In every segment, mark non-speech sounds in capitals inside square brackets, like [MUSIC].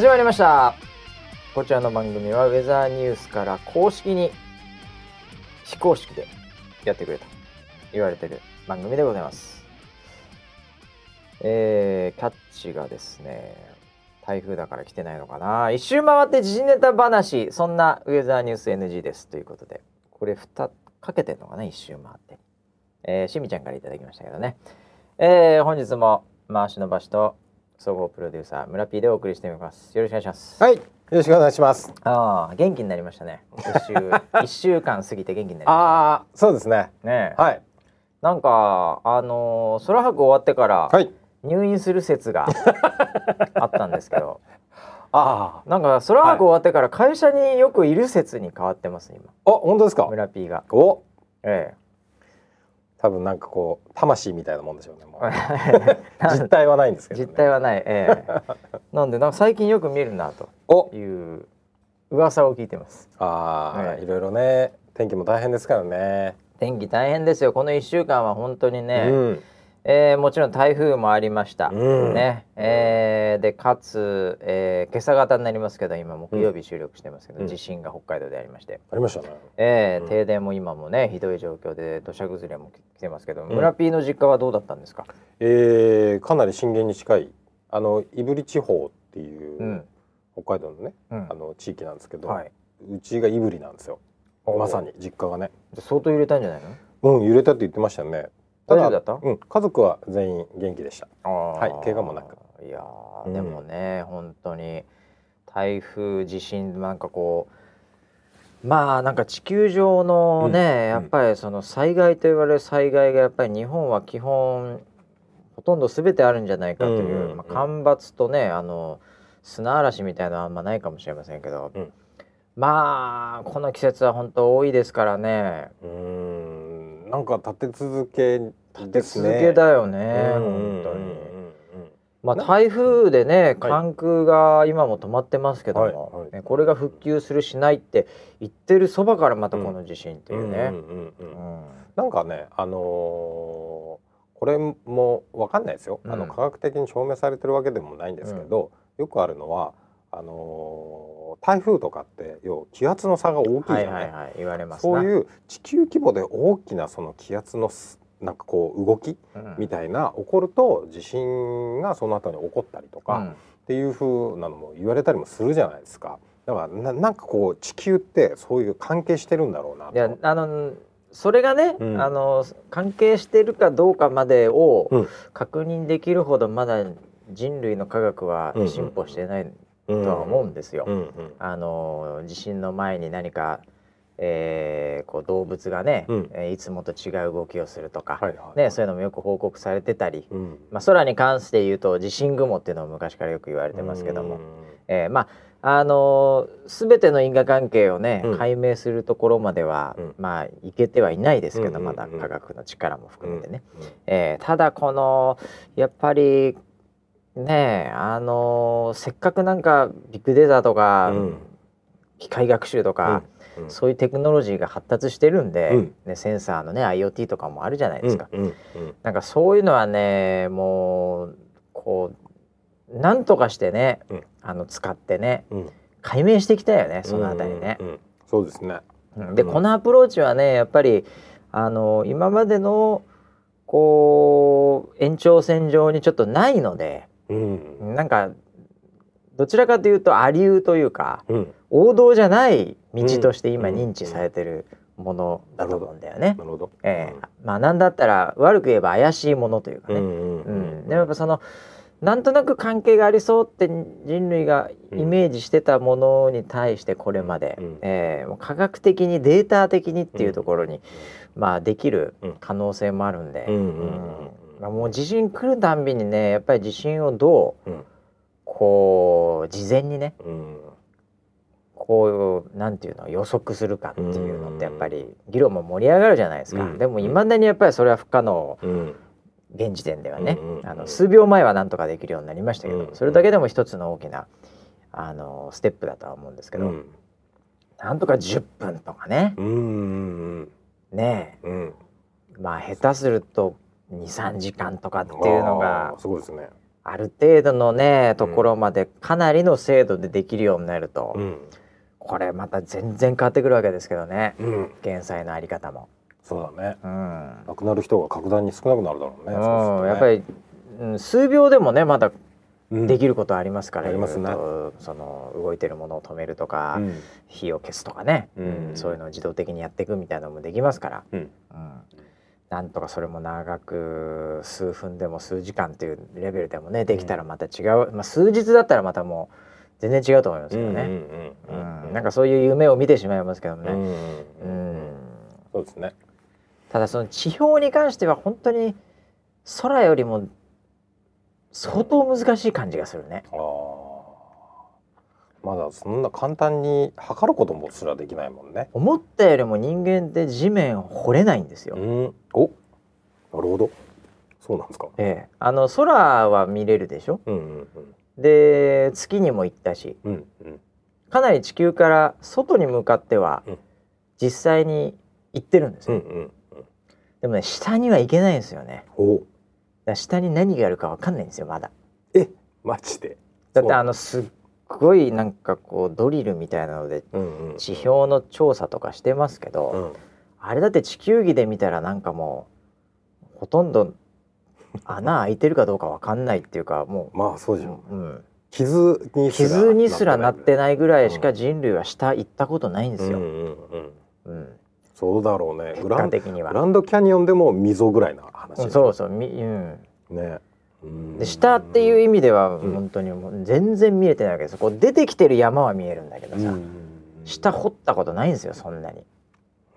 始まりました。こちらの番組はウェザーニュースから公式に非公式でやってくれと言われてる番組でございます。えー、キャッチがですね台風だから来てないのかな。一周回って時事ネタ話そんなウェザーニュース NG です。ということでこれ2かけてんのかな一周回って。えー、しみちゃんからいただきましたけどね。えー、本日も回しの場所と総合プロデューサー村 P でお送りしてみます。よろしくお願いします。はい。よろしくお願いします。ああ元気になりましたね。一週 [LAUGHS] 一週間過ぎて元気になりまああそうですね。したねはい。なんかあのー空白終わってからはい。入院する説が [LAUGHS] あったんですけど。あなんか空白終わってから会社によくいる説に変わってます今。ああ本当ですか？村 P が。お。え多分なんかこう魂みたいなもんでしょうね [LAUGHS] 実態はないんですけど、ね、実態はない。ええ。[LAUGHS] なんでなんか最近よく見るなとお。いう噂を聞いてます。ああ、はいいろいろね天気も大変ですからね。天気大変ですよ。この1週間は本当にね、うんえーもちろん台風もありました、うん。ね。えーでかつ、えー今朝方になりますけど今木曜日収録してますけど、うん。地震が北海道でありまして、ありましたね。えーうん。停電も今もねひどい状況で土砂崩れも来てますけど、ん。村 P の実家はどうだったんですか、えー、かなり震源に近いあの胆振地方っていう、うん。北海道のねうん。あの地域なんですけど、はい。うちが胆振なんですよ。まさに実家がね。相当揺れたんじゃないの？うん揺れたって言ってましたね大丈夫だった？うん。家族は全員元気でした。ははい。怪我もなく。いやーうん。でもね、本当に台風地震なんかこうまあなんか地球上のね、うん。やっぱりその災害と言われる災害がやっぱり日本は基本ほとんど全てあるんじゃないかという、うん。まあ、干ばつとねあの砂嵐みたいなのはあんまないかもしれませんけど、うん。まあこの季節は本当多いですからね。うーん。なんか立て続けですね続けだよね、うん本当に。うんうん。まあ、な台風でねはい。関空が今も止まってますけども、はい。はい。ねこれが復旧するしないって言ってるそばからまたこの地震っていうね。うんうんうんうんなんかねあのーこれもわかんないですよ、あうん。の科学的に証明されてるわけでもないんですけど、よくあるのはあのー台風とかって要は気圧の差が大きいじゃない、はいはいはい言われますそうう、いう地球規模で大きなその気圧のすなんかこう動きうんみたいな起こると地震がその後に起こったりとか、うんっていう風なのも言われたりもするじゃないですか。だからななんかこう地球ってそういう関係してるんだろうなと。いやあのそれがね、うんあの関係してるかどうかまでをうん確認できるほどまだ人類の科学はうん進歩してないうんとは思うんですよ。あの地震の前に何か、えーこう動物がね、うん。えーいつもと違う動きをするとか、はいはい。ね、そういうのもよく報告されてたり、うん。まあ、空に関して言うと地震雲っていうのも昔からよく言われてますけども、えーまああのー全ての因果関係をね、うん。解明するところまでは、うん。まあいけてはいないですけど、うんうんうん。まだ科学の力も含めてね、うん。えーただこのやっぱりねあのーせっかくなんかビッグデータとか、うん。機械学習とか、うんそういうテクノロジーが発達してるんで、うんね、センサーのね IoT とかもあるじゃないですか。うんうんなんかそういうのはねもうこうなんとかしてね、うんあの使ってねうん。解明していきたいよねそのあたりね。そうですね。うんでうんこのアプローチはねやっぱりあの今までのこう延長線上にちょっとないのでうん。なんかどちらかというとアリューというかうん。王道じゃない道として今うん認知されてるものだと思うんだよね。なるほど。ええ。まあなんだったら悪く言えば怪しいものというかね。うんううん。ん。でもやっぱそのなんとなく関係がありそうって人類がイメージしてたものに対してこれまで、うん。えー科学的にデータ的にっていうところに、まあできる可能性もあるんで、うんもう地震来るたんびにねやっぱり地震をどううん。こう事前にねうんこうなんていうの予測するかっていうのってやっぱり議論も盛り上がるじゃないですか、うん。でもいまだにやっぱりそれは不可能。うん。現時点ではね、うんあの数秒前はなんとかできるようになりましたけど、うんそれだけでも一つの大きなあのステップだとは思うんですけど、うん。なんとか10分とかね、うんうんねうんうん。え。まあ下手すると23時間とかっていうのあがーすごいですね。ある程度のねところまでかなりの精度でできるようになると、うんこれまた全然変わってくるわけですけどね。うん。減災のあり方も。そうだね。うん。亡くなる人が格段に少なくなるだろうねうんやっぱり、うん、数秒でもねまだりできることありますから、ありますね。その動いてるものを止めるとか、うん。火を消すとかね、うん。うんそういうのを自動的にやっていくみたいなのもできますから、うん。うん。なんとかそれも長く数分でも数時間っていうレベルでもねできたらまた違う、まあ、数日だったらまたもう全然違うと思いますけどね、うんうんうんなんかそういう夢を見てしまいますけどね、うんうんうん。うん。そうですね。ただその地表に関しては本当に空よりも相当難しい感じがするね。まだそんな簡単に測ることもすらできないもんね。思ったよりも人間って地面掘れないんですよ。うん。お。なるほど。そうなんですか。ええ、あの空は見れるでしょ？うんうんで月にも行ったしうんうん。かなり地球から外に向かってはうん。実際に行ってるんですよ、うんうんうん。でもね下には行けないんですよね。お。だ下に何があるかわかんないんですよまだ。えマジで？だってあのすっごいなんかこうドリルみたいなのでうんうん。地表の調査とかしてますけど、うん。あれだって地球儀で見たらなんかもうほとんど [LAUGHS] 穴開いてるかどうかわかんないっていうかもまあそうう、じゃんうん、傷にすら傷にすらなってないぐらいしかうん人類は下行ったことないんですよ。うんうんうん。うん、そうだろうね。結グラン果的には。グランドキャニオンでも溝ぐらいな話うんそうそう、みうん、ね。うんで下っていう意味ではうん。本当にもう全然見えてないわけです。こう出てきてる山は見えるんだけどさ、うん下掘ったことないんですよそんなに、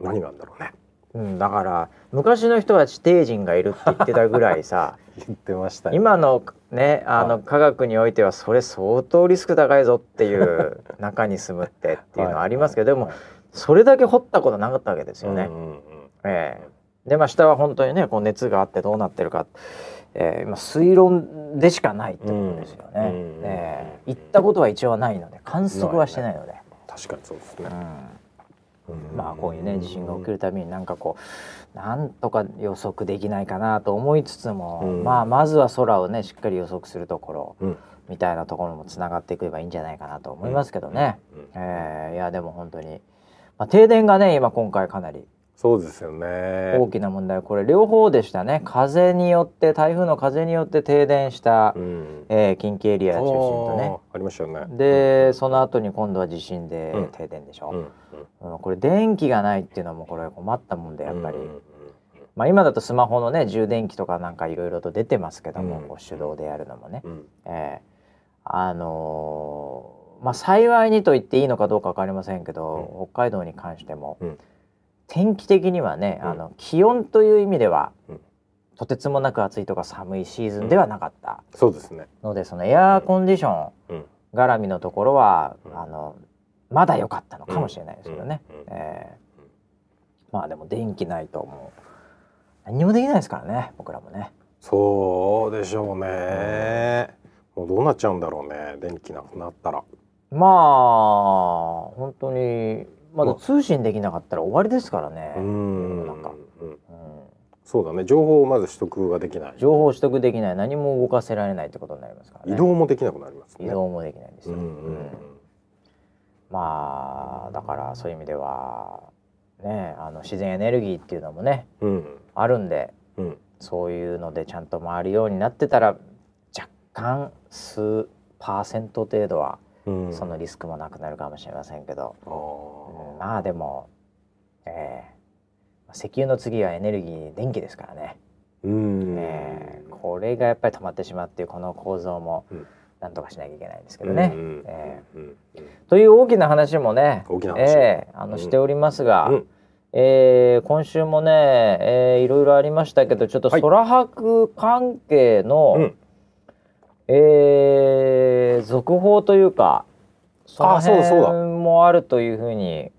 何なんだろうねうん、だから昔の人は地底人がいるって言ってたぐらいさ [LAUGHS] 言ってましたね今のねあのはい。科学においてはそれ相当リスク高いぞっていう [LAUGHS] 中に住むってっていうのはありますけど、でもそれだけ掘ったことなかったわけですよね。うんうんうん。ええ。でまあ下は本当にねこう熱があってどうなってるか、ええ今推論でしかないってことですよね。うんええ。行ったことは一応ないので観測はしてないので。確かにそうですね。うんまあこういうね地震が起きるたびになんかこうなんとか予測できないかなと思いつつも、うん。まあまずは空をねしっかり予測するところうん。みたいなところもつながっていけばいいんじゃないかなと思いますけどね。うん。ええいやでも本当に、まあ、停電がね今今回かなりそうですよね。大きな問題これ両方でしたね。風によって台風の風によって停電した、うん。えー近畿エリア中心とね。ありましたよね。でその後に今度は地震でうん。停電でしょ、うんうんうんこれ電気がないっていうのもこれ困ったもんでやっぱり、まあ、今だとスマホのね充電器とかなんかいろいろと出てますけども、うん。こう手動でやるのもね、うん。えーあのーまあ幸いにと言っていいのかどうか分かりませんけど、北海道に関しても、うん。天気的にはね、うん。あの気温という意味では、うん。とてつもなく暑いとか寒いシーズンではなかった。そうですね。のでそのエアーコンディションうん。絡みのところは、うん。あのまだ良かったのかもしれないですけどね、うんうんえーまあでも電気ないともう何にもできないですからね僕らもね。そうでしょうね。もうどうなっちゃうんだろうね電気なくなったら。まあ本当にまだ通信できなかったら終わりですからね。うんなんかうん。うん。そうだね。情報をまず取得ができない。情報取得できない。何も動かせられないってことになりますからね。移動もできなくなりますね。移動もできないんですよ。うんうん。うんまあだからそういう意味ではねあの自然エネルギーっていうのもねうん。あるんでうん。そういうのでちゃんと回るようになってたら若干数パーセント程度はうん。そのリスクもなくなるかもしれませんけど、あうんーまあでも、えー石油の次はエネルギー電気ですからね、うん。え。ーこれがやっぱり止まってしまうっていうこの構造も。うんなんとかしなきゃいけないんですけどね。という大きな話もね大えーあのうんしておりますが、うん。えー今週もね、えーいろいろありましたけどちょっとはい。空白関係の、うん。えー続報というかその辺もあるというふうに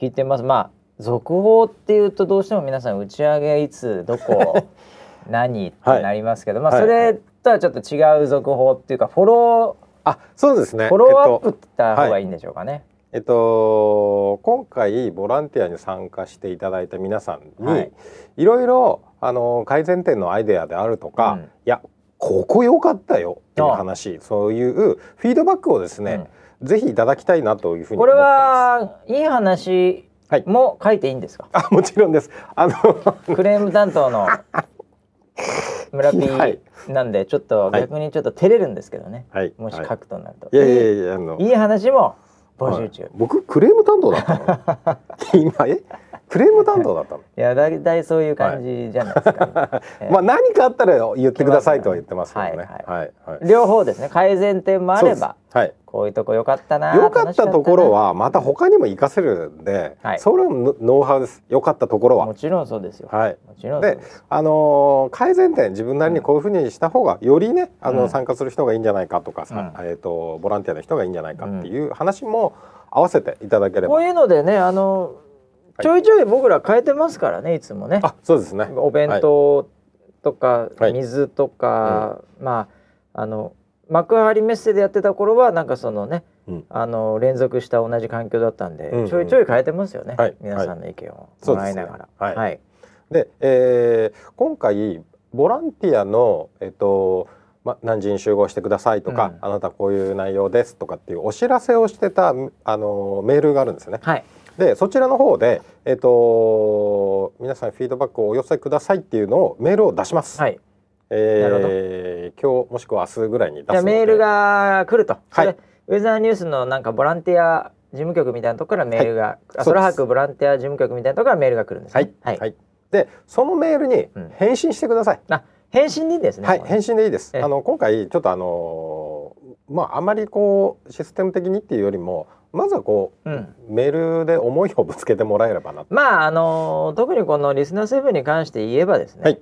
聞いてます。まあ続報っていうとどうしても皆さん打ち上げいつどこ [LAUGHS] 何ってなりますけど、まあはい。それとはちょっと違う続報っていうかフォロあそうですね。ーフォローアップえった方がいいんでしょうかね。えっと今回ボランティアに参加していただいた皆さんに、はい。い、ろいろあの改善点のアイデアであるとか、うん。いやここ良かったよっていう話そういうフィードバックをですね、ぜひいただきたいなというふうにこれはいい話も書いていいんですか、あもちろんです。あのクレーム担当の [LAUGHS] 村ピー [LAUGHS] なんでちょっと逆にちょっと照れるんですけどね、はい、もし書くとなると、い、やいやいやあの。いい話も募集中、はい、僕クレーム担当だったの？[LAUGHS] 今え？クレーム担当だったの？いやだいたいそういう感じじゃないですか、は [LAUGHS] い、まあ何かあったら言ってくださいとは言ってますけどね、はいはい。両方ですね。改善点もあればはい、こういうとこ良かったな良かったところはまた他にも活かせるんで、はい、それもノウハウです。良かったところは。もちろんそうですよ。はい。もちろんであのー、改善点自分なりにこういうふうにした方がよりねあの、参加する人がいいんじゃないかとかさ、うん、えっ、ー、とボランティアの人がいいんじゃないかっていう話も合わせていただければ、こういうのでねあのちょいちょい僕ら変えてますからねいつもね。あそうですね。お弁当とか、水とか、うん、まああの幕張メッセでやってた頃はなんかそのね、うん、あの連続した同じ環境だったんで、うんうん、ちょいちょい変えてますよね、はい、皆さんの意見をもらいながら。ね、はい、はい、で、えー、今回ボランティアの、えっとま、何時に集合してくださいとか、うん、あなたこういう内容ですとかっていうお知らせをしてたあのメールがあるんですね。はい、でそちらの方で、えっと、皆さんフィードバックをお寄せくださいっていうのをメールを出します。はい。えー、今日もしくは明日ぐらいに出すメールが来ると、はい、ウェザーニュースのなんかボランティア事務局みたいなところからメールが、はい、空白ボランティア事務局みたいなところからメールが来るんです、ね、はい、はい、でそのメールに返信してください、うん、あ返信でいいですね。はい。返信でいいです。あの今回ちょっとあのー、まああまりこうシステム的にっていうよりもまずはこう、うん、メールで思いをぶつけてもらえればなまああのー、特にこのリスナーセブンに関して言えばですね、はい。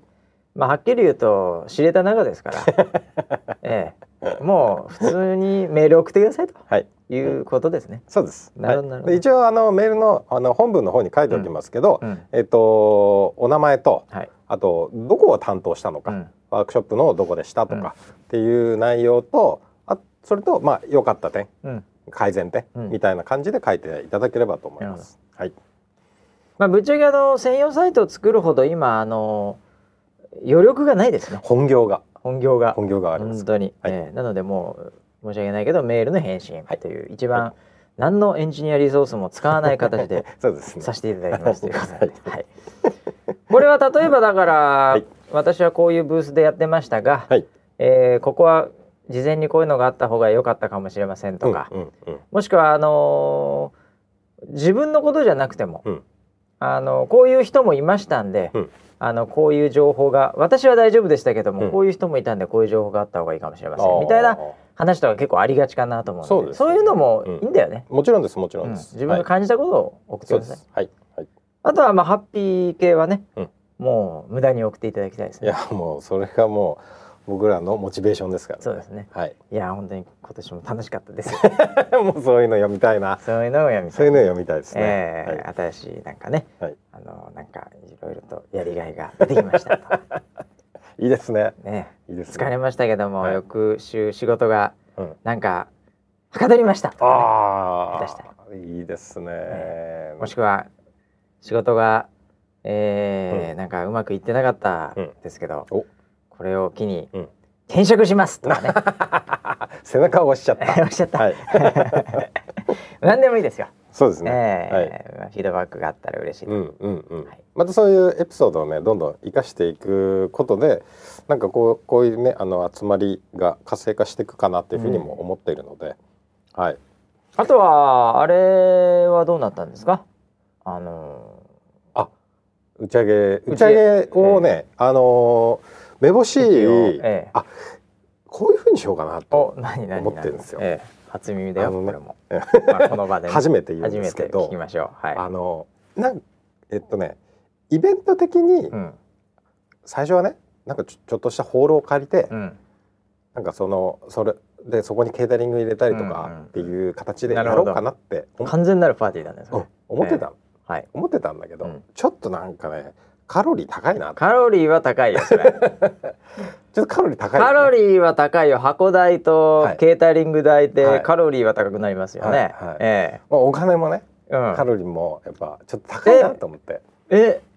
まあ、はっきり言うと知れた中ですから、[LAUGHS] ええ、もう普通にメール送ってくださいと、はい、いうことですね。そうです。なるほど。一応あのメールのあの本文の方に書いておきますけど、うん。うん、えっとお名前と、はい、あとどこを担当したのか、うん、ワークショップのどこでしたとか、っていう内容と、あそれとまあ良かった点、改善点、みたいな感じで書いていただければと思います。はい。まあぶっちゃけあの専用サイトを作るほど今あの余力がないですね。本業が。本業が。本業があります。本当に、はい、えー、なのでもう申し訳ないけどメールの返信とい。う、はい、一番、はい、何のエンジニアリソースも使わない形で [LAUGHS] そうです、ね、させていただきますと [LAUGHS] い。うことで、はい、これは例えばだから、私はこういうブースでやってましたが、はい、えー、ここは事前にこういうのがあった方が良かったかもしれませんとか、うんうんうん、もしくはあのー、自分のことじゃなくても、うん、あのこういう人もいましたんで、うん。あのこういう情報が私は大丈夫でしたけども、うん、こういう人もいたんでこういう情報があった方がいいかもしれません。みたいな話とか結構ありがちかなと思うので。そう、ね,、いうのもいいんだよね、うん、もちろんですもちろんです、自分が感じたことを送ってください、はい、はい、あとはまあハッピー系はね、もう無駄に送っていただきたいですね。いやもうそれがもう僕らのモチベーションですから、ね、そうですね。はい。いや本当に今年も楽しかったです。[LAUGHS] もうそういうの読みたいな。そういうのを読みたい。そういうの読みたいですね。えー、はい、新しいなんかね、はい、あのなんかいろいろとやりがいが出てきました [LAUGHS] いいですね。ね、いいです、ね、疲れましたけども、はい、翌週仕事がなんかはかどりました、ね。ああ、いいですね、ね、もしくは仕事が、えー、うん、なんかうまくいってなかったですけど。うんこれを機に、転職しますとかね。[LAUGHS] 背中を押しちゃった。[LAUGHS] 押しちゃった、はい、[LAUGHS] 何でもいいですよ。そうですね、えー、はい、フィードバックがあったら嬉しい、うんうんうん。はい、またそういうエピソードをねどんどん生かしていくことでなんかこうこういうねあの集まりが活性化していくかなっていうふうにも思っているので、うん、はい。あとはあれはどうなったんですか？あのー、あ打ち上げ打ち上げをね、えー、あのーめぼしい、ええ、あこういうふうにしようかなと思ってるんですよ。ええ、初耳だよ、ね、これも、まあ、この場で、ね、[LAUGHS] 初めて言うんですけど。はい、あのなんえっとねイベント的に、うん、最初はねなんかちょっとしたホールを借りて、うん、なんかそのそれでそこにケータリング入れたりとかっていう形でやろうかなって、うんうん、完全なるパーティーだね思ってた、えー、はい、思ってたんだけど、ちょっとなんかねカロリー高いな。カロリーは高いよそれ。[LAUGHS] ちょっとカロリー高い、ね、カロリーは高いよ箱代とケータリング代でカロリーは高くなりますよね、はいはい、ええ。まあ、お金もね、うん、カロリーもやっぱちょっと高いなと思って。ええ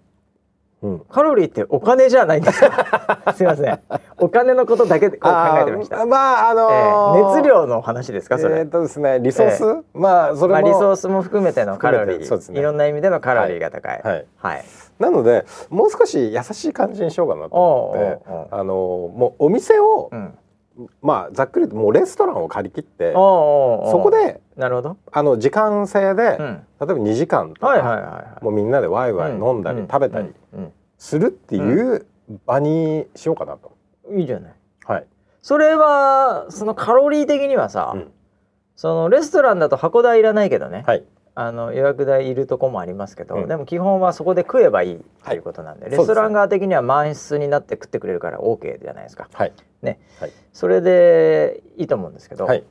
うん。カロリーってお金じゃないんですか？[LAUGHS] すいません。お金のことだけでこう考えてました、まああのえーー熱量の話ですかそれ、えーっとですねリソース、えまあそれも、まあ、リソースも含めてのカロリー、そうですね。いろんな意味でのカロリーが高い。はい。はい、なのでもう少し優しい感じにしようかなと思ってあのもうお店を、うん。まあざっくりともうレストランを借り切ってそこでなるほど、あの時間制で、うん、例えば2時間とか、もうみんなでワイワイ飲んだり食べたりするっていう場にしようかなと。うんいいじゃない。はい。それはそのカロリー的にはさ、うん。そのレストランだと箱代いらないけどね、はい。あの予約代いるとこもありますけど、うん。でも基本はそこで食えばいいということなんで、はい。レストラン側的には満室になって食ってくれるから OK じゃないですか。はい。ね、はい。それでいいと思うんですけど、はい。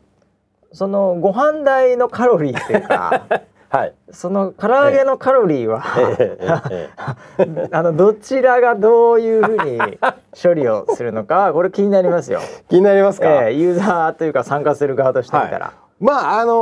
そのご飯代のカロリーっていうか [LAUGHS] はい。その唐揚げのカロリーは、ええ。ええ。え [LAUGHS] あのどちらがどういうふうに処理をするのかこれ気になりますよ。え [LAUGHS] 気になりますか？ええユーザーというか参加する側としてみたら、まああの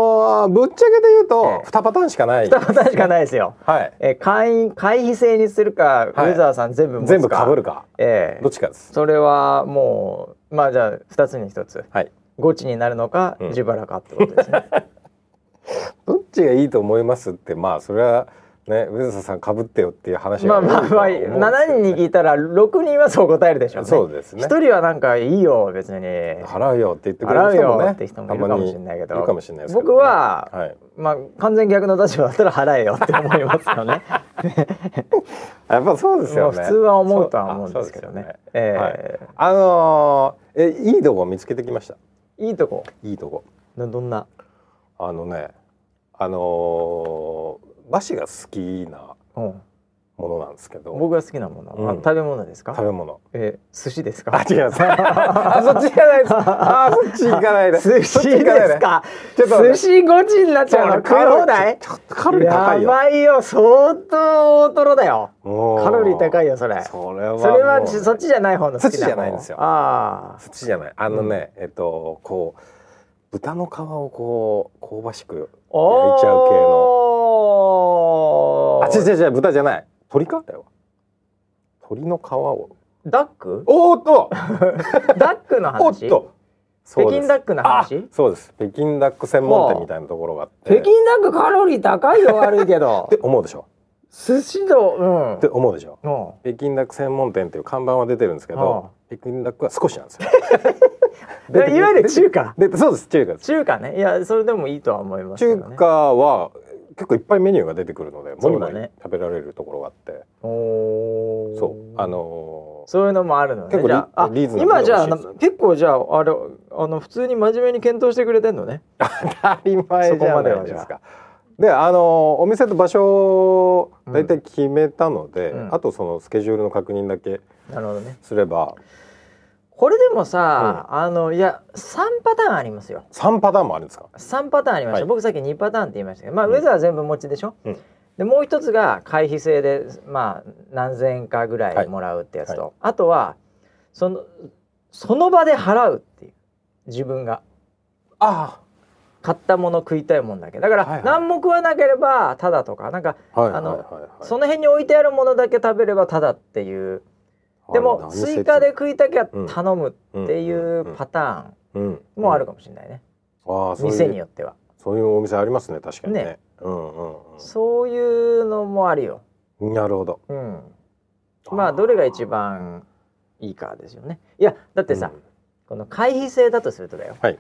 ーぶっちゃけで言うえとえ2パターンしかない。2パターンしかないですよ。はい。えー会員会費制にするか、ウェザーさん全部全部被るか。ええどっちかです。それはもうまあじゃあ2つに1つはい。ゴチになるのか、うん自腹かってことですね。[LAUGHS] どっちがいいと思いますってまあそれはね上田さん被ってよっていう話まあがまあまあ7人に聞いたら6人はそう答えるでしょうね。そうですね。1人はなんかいいよ別に。払うよって言ってくれる人もねよって人もいるかもしれないけど。いるかもしれないですね僕は、はい。まあ完全逆の立場だったら払えよって思いますよね。[LAUGHS] やっぱそうですよね。普通は思うとは思うんですけどね。そうえはい。えあのーえいいとこ見つけてきました？いいとこ。いいとこ。などんな？あのねあのー和紙が好きなうん。ものなんですけど。僕が好きなもの、うん。あ食べ物ですか？食べ物。えー寿司ですあか違います。[LAUGHS] あそっち行かないです。あそっち行かないで。[LAUGHS] 寿司ですか？ちょっと寿司5時になっちゃうの？食い放題？ちょっとカロリー高いよ。やばいよ。相当大トロだよ。カロリー高いよそれ。それはそれはそっちじゃない方の好きじゃないんですよ。あそっちじゃない。あのね、えっとこう豚の皮をこう香ばしくあ焼いちゃう系の。のあ違う違う違う豚じゃない。鶏か？だよ。鶏の皮を。ダック？おーっと！[LAUGHS] ダックのおっ話と北京ダックの話？あそうです。北京ダック専門店みたいなところがあって。北京ダックカロリー高いよ悪いけど。[LAUGHS] って思うでしょ？寿司のうん。って思うでしょ？うん。北京ダック専門店っていう看板は出てるんですけど北京ダックは少しなんですよ。[LAUGHS] いわゆる中華。でそうです。中華中華ね。いやそれでもいいとは思いますけ中華は結構いっぱいメニューが出てくるのでもりもり食べられるところがあって。そう。あのそういうのもあるのね。結構リじゃああリーズ今じゃあ結構じゃああれあの普通に真面目に検討してくれてんのね。当たり前じゃないですか。であ。のお店と場所を大体決めたので、うん。あとそのスケジュールの確認だけなるほどね。すればこれでもさ、あのいや3パターンありますよ。3パターンもあるんですか？3パターンありました、はい。僕さっき2パターンって言いましたけどまあ、うん。ウェザーは全部持ちでしょ、うん。でもう一つが会費制でまあ何千円かぐらいもらうってやつと、はい。あとはそのその場で払うっていう自分が。あ買ったもの食いたいもんだけ。だから、はいはい。何も食わなければただとか。なんかあはいはいあのはい。はいその辺に置いてあるものだけ食べればただっていうでも追加で食いたきゃ頼むっていうパターンもあるかかもしれないね、ああそう店によっては。そういうお店ありますね確かにね。ね。うんうんそういうのもあるよ、うんなるほど。うん、まあどれが一番いいかですよね。いやだってさ、うん。この会費制だとするとだよ、はい。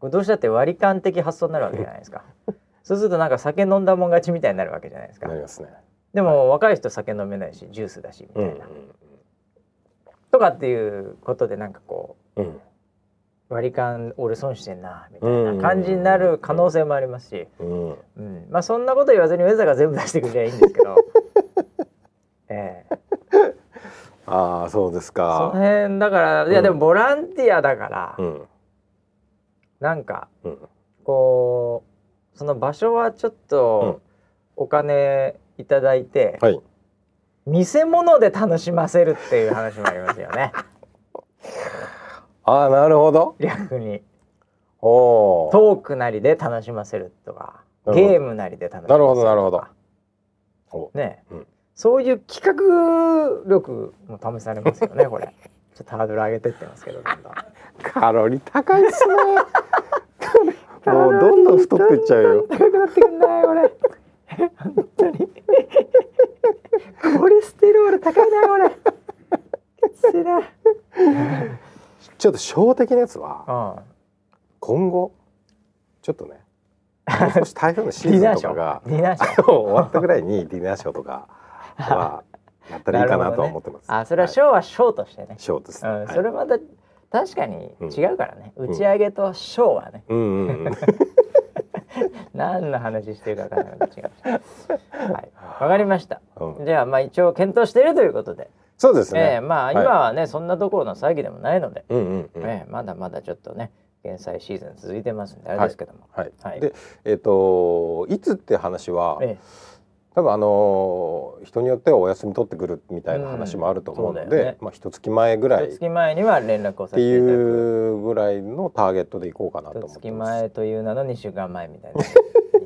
これどうしたって割り勘的発想になるわけじゃないですか。[LAUGHS] そうするとなんか酒飲んだもん勝ちみたいになるわけじゃないですか。なりますね。でも若い人酒飲めないしジュースだしみうんたいな、とかっていうことでなんかこうん。う割り勘俺損してんなみたいな感じになる可能性もありますし、うん。うん、まあそんなこと言わずにウェザーが全部出してくれりゃいいんですけど。[LAUGHS] ええ。ああそうですそのか辺だからいやでもボランティアだから、うん。なんかうん。こうその場所はちょっとお金いただいて、はい見せ物で楽しませるっていう話もありますよね。ああなるほど。逆に。おおトークなりで楽しませるとかゲームなりで楽しませるとか。なるほどなるほど。お。ね、うん。そういう企画力も試されますよねこれ。[LAUGHS] ちょっとハードル上げてってますけどどんどん。カロリー高いっすね。[LAUGHS] もうどんどん太ってっちゃうよ。高くなってくんだよこれ。本当にコレステロール高いなこれ。ちょっと小的なやつはうん。今後ちょっとねもう少し台風のシーズンとかがディナーショー。[LAUGHS] 終わったぐらいにディナーショーとかはやったらいいかなとは思ってます。あそれはショーはショーとしてね、ショーです。うん、はい。それまた確かに違うからね、打ち上げとショーはね、うんうんうん。[LAUGHS] 何の話してるか分からない。違うはい。わかりました。うん。じゃあまあ一応検討しているということで、そうですね。ええまあはい。今はね、そんなところの騒ぎでもないので、うんうんうん。ええまだまだちょっとね減災シーズン続いてますんであれですけども、はい。はい。で、えっ、といつって話は、え多分あのー人によってはお休み取ってくるみたいな話もあると思うので、うんねまあ一月前ぐらいっ月前には連絡をさてせていただくいうぐらいのターゲットでいこうかなと思っ月てます。前という名の2週間前みたいない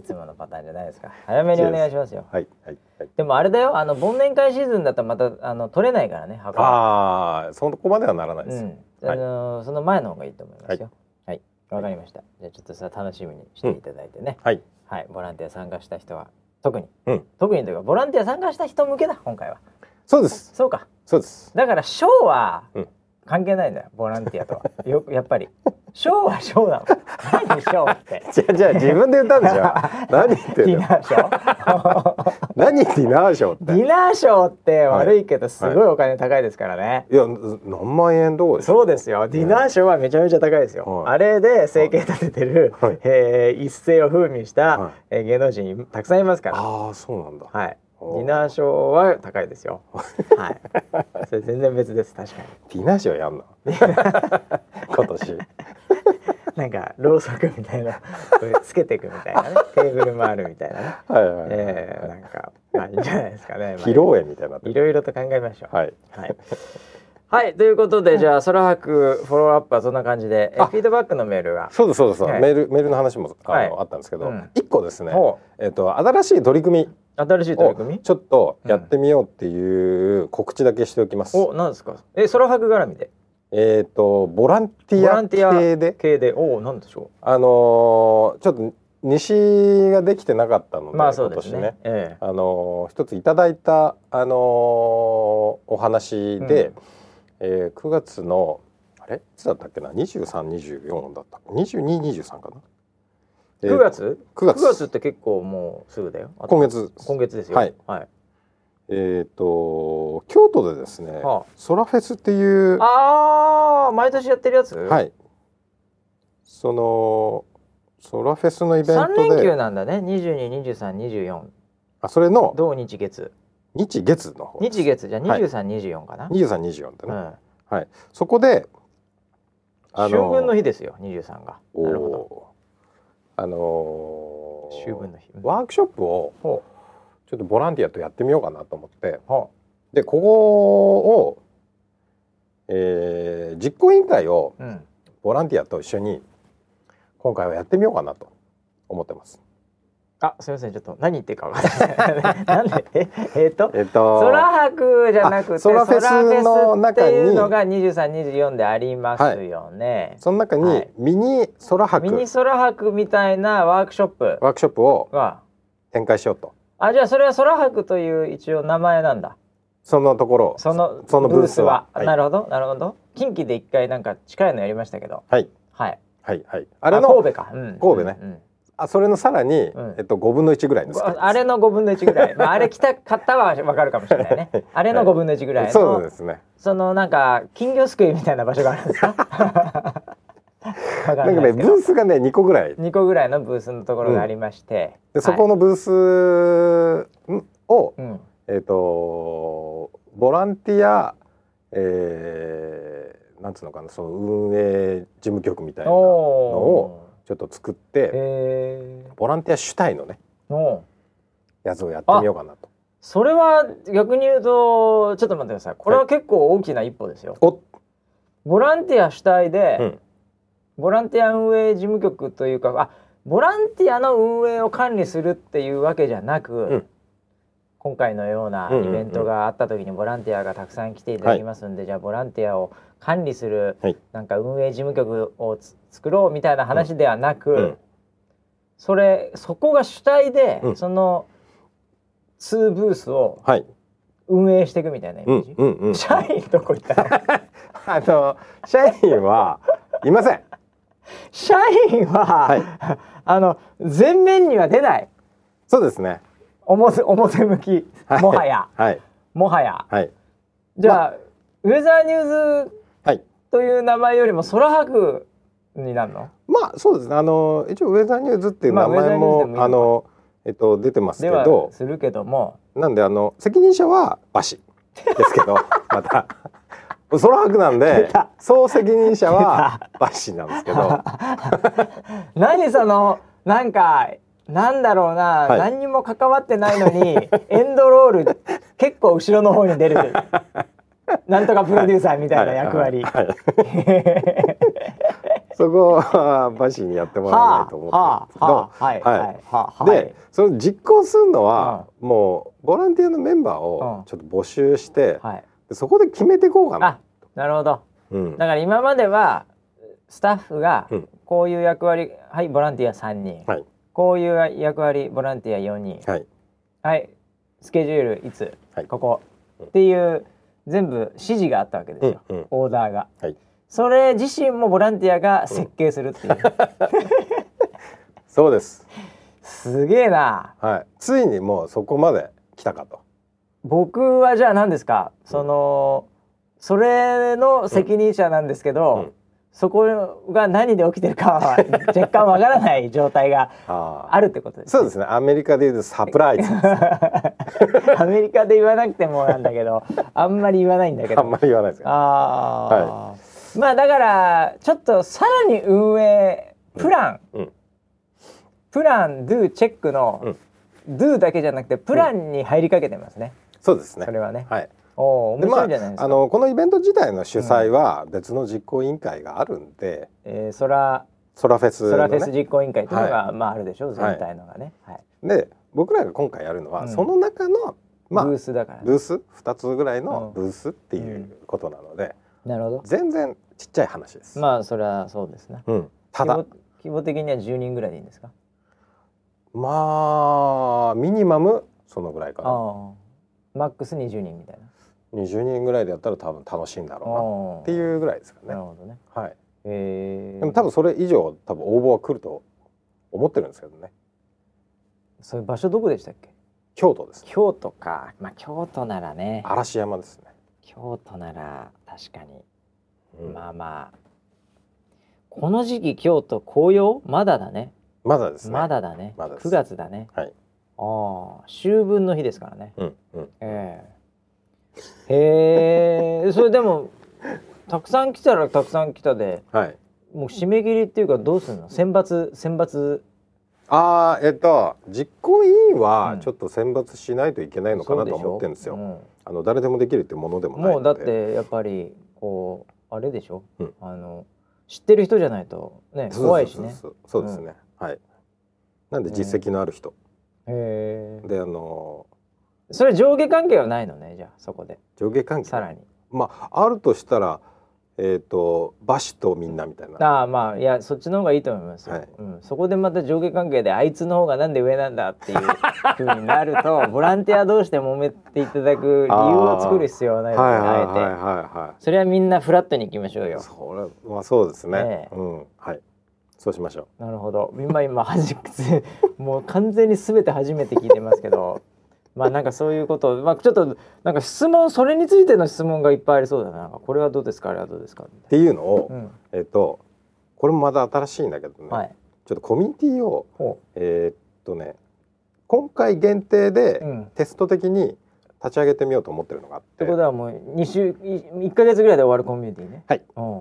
つものパターンじゃないですか早めにお願いしますよはいはいはい。でもあれだよあの忘年会シーズンだったらまたあの取れないからね箱はああ、そこまではならないです。うん、はいあのその前の方がいいと思いますよ。はい、わ、かりました。じゃあちょっとさ楽しみにしていただいてね。はい。はい、ボランティア参加した人は特に、うん特にというかボランティア参加した人向けだ今回は。そうです。そうか。そうです。だからショーはうん関係ないんだよ、ボランティアとは。よやっぱりショーはショーなの。何ショーって。[LAUGHS] じゃあじゃあ自分で言ったんでしょ。[LAUGHS] 何言ってんの？ディナーショー [LAUGHS] 何ディナーショーって？ディナーショーって悪いけどすごいお金高いですからね。いや何万円どうですそうですよ。ディナーショーはめちゃめちゃ高いですよ。はいあれで生計立ててる、はいえー一世を風靡した、はいえー芸能人たくさんいますから。ああそうなんだ。はい。ディナーショーは高いですよ。はい。それ全然別です。確かディナーショーやんの。今年。に。なんかろうそくみたいな、つけていくみたいなね。[LAUGHS] テーブルもあるみたいなね。はいは。えー、なんかまあいいんじゃないですかね。まあ披露宴みたいにな。いろいろと考えましょう。はい。はい。はい、ということで、じゃあ、空白フォローアップはそんな感じで、フィードバックのメールが。そうですそうです。はいメールメールの話もあの、はいあったんですけどうん、一個ですね。ほえっと新しい取り組みう新しい取りを組み？ちょっとやってみようっていう告知だけしておきます。お、なんですか？え、空白絡みで？えっとボランティア系で？系で、お、なんでしょあのーちょっと西ができてなかったのう。で、まあ、そうですねね。。えあのー一ついただいたあのーお話で、うんえー9月のあれ？いつだったっけな？2324だった2223かな、ええー9月？9月9月って結構もうすぐだよ。今月今月ですよ。はい。はい。えっ、と京都でですね、はソラフェスっていうああー、毎年やってるやつ？。はいいそのソラフェスのイベン三ト連休でなんだね。二十二、二十三、二十四。あそれの土日月。日月の方日月？じゃ、はい二十三、二十四かな？2324だね、うん。はいそこであ秋分の日ですよ。二十三が。おなるほど。おあのー秋分の日。うんワークショップをほちょっとボランティアとやってみようかなと思ってう。はでここを、えー実行委員会を。ボランティアと一緒に今回はやってみようかなと思ってます。あ、すみません、ちょっと何言ってるか分かんない。[LAUGHS] なんで、え、えっと？えっと空白じゃなくて、あ空フェスの中にのが二十三、二十四でありますよね。その中にはいミニ空博ミニ空白みたいなワークショップワークショップをが。展開しようとあ、じゃあ、それは空白という一応名前なんだ。そのところそのそのブースは。は。い。なるほど、なるほど。近畿で一回なんか近いのやりましたけど。はい。はい。はいはい。あれの神戸か。うん神戸ねうん。うんあそれのさらに、うん。えっと5分の1ぐらいのあれの5分の1ぐらい、まあ、あれ来た方は分かるかもしれないね。あれの5分の1ぐらいの、そうですね。そのなんか金魚すくいみたいな場所があるんですか？なんかねブースがね2個ぐらい。2個ぐらいのブースのところがありまして、でそこのブースを、うん、えっ、とボランティア、えー、なんつうのかなその運営事務局みたいなのをおちょっと作って、えボランティア主体のねやつをやってみようかなと。それは逆に言うとちょっと待ってください。これは結構大きな一歩ですよ、おボランティア主体で、うんボランティア運営事務局というかあボランティアの運営を管理するっていうわけじゃなく、ん。今回のようなイベントがあった時にボランティアがたくさん来ていただきますんで、じゃあボランティアを管理するはい。なんか運営事務局をつ作ろうみたいな話ではなく、うん。それそこが主体で、うん。その2ブースをはい。運営していくみたいなイうんメージ、うんうん。社員どこ行ったの？[LAUGHS] あの社員はいません社員は、はい。[LAUGHS] あの前面には出ない。そうですね。表表向き。はい。もはや。はい。もはや。はい。じゃあ、ウェザーニューズはい。という名前よりも空白になるの？まあそうですね。あの一応ウェザーニューズっていう名まあ前も,、ウェザーニューズでもいいのか。あのえっと出てますけど。するけども。なんであの責任者はバシですけど [LAUGHS] また空白なんで総責任者はバシなんですけど。[LAUGHS] 何そのなんかなんだろうな、はい。何にも関わってないのにエンドロール結構後ろの方に出る。[LAUGHS] なんとかプロデューサーみたいな役割。[LAUGHS] そこはバシにやってもらわないと思ってるんはですけど、あはあはい。はい。はい。はあでその実行するのは、もうボランティアのメンバーうん。をちょっと募集して、はい。でそこで決めていこうかな。あなるほど。うん。だから今まではスタッフがうん。こういう役割、はいボランティア3人、はい。こういう役割ボランティア4人はい。はい。スケジュールいつ、はい。ここ。うんっていう全部指示があったわけですよ、うんうん。オーダーが、はい。それ自身もボランティアが設計するっていう、[LAUGHS] そうです。すげえな。はい。ついにもうそこまで来たかと。僕はじゃあ何ですか？そのそれの責任者なんですけど、うん。そこが何で起きてるかは [LAUGHS] 若干わからない状態がああ。るってことです、そうですね。アメリカでいうとサプライズ。[LAUGHS] アメリカで言わなくてもなんだけどあんまり言わないんだけど。あんまり言わないですよ。あー、まあだからちょっとさらに運営プラン、うん。プラン do チェックの、うん。do だけじゃなくてプランに入りかけてますね、そうですね。そ。れはね、はい。おお面白いじゃないですか、あのこのイベント自体の主催は別の実行委員会があるんで、えー、ソラソラフェスのソラフェスね。実行委員会というのが、まああるでしょう全体のがね、はい。で僕らが今回やるのは、うん。その中のまあブースだから、ね、ブース2つぐらいのうん。ブースっていうことなので、なるほど。全然ちっちゃい話です。まあそれはそうですねうん、ただ規模規模的には10人ぐらいでいいんですか？まあミニマムそのぐらいかな。マックス20人みたいな。20人ぐらいでやったら多分楽しいんだろうな。っていうぐらいですかね。なる。ほどね。はい。えー、でも多分それ以上多分応募は来ると思ってるんですけどね。そういう場所どこでしたっけ？京都です。京都か。まあ京都ならね。嵐山ですね。京都なら確かに、うん。まあまあ。この時期京都紅葉？まだだね。まだですね。まだだね。まだです。9月だね。はい。ああ秋分の日ですからね。うんうん。ええ。へえそれでもたくさん来たらたくさん来たではい。もう締め切りっていうかどうするの？選抜選抜？ああえっと実行委員うん。はちょっと選抜しないといけないのかなと思ってるんですよ。そうあの誰でもできるってものでもうんないので。もうだってやっぱりこうあれでしょ、うん。あの知ってる人じゃないとね怖いしね。そうですね。はい。なんで実績のある人、へえであのそれ上下関係はないのねじゃあそこで。上下関係？さらに。まああるとしたらえっ、とバシとみんなみたいな。ああまあいやそっちの方がいいと思いますよ、はい。うん、そこでまた上下関係であいつの方がなんで上なんだっていう [LAUGHS] ふうになるとボランティア同士で揉めていただく理由を作る必要はないのではいはい。あえて。それはみんなフラットに行きましょうよ。それはそうですね。ええ。うん。はい。そうしましょなるほど。今今はじ [LAUGHS] もう完全に全て初めて聞いてますけど。まあなんかそういうことまあちょっとなんか質問それについての質問がいっぱいありそうだな。これはどうですか？あれはどうですか？うっていうのを、うん。えっ、とこれもまだ新しいんだけどね、はい。ちょっとコミュニティをほえーっとね今回限定でう、うん、っテスト的に立ち上げてみようと思ってるのがあって。てことはもう2週い1か月ぐらいで終わるコミュニティね。はい。うん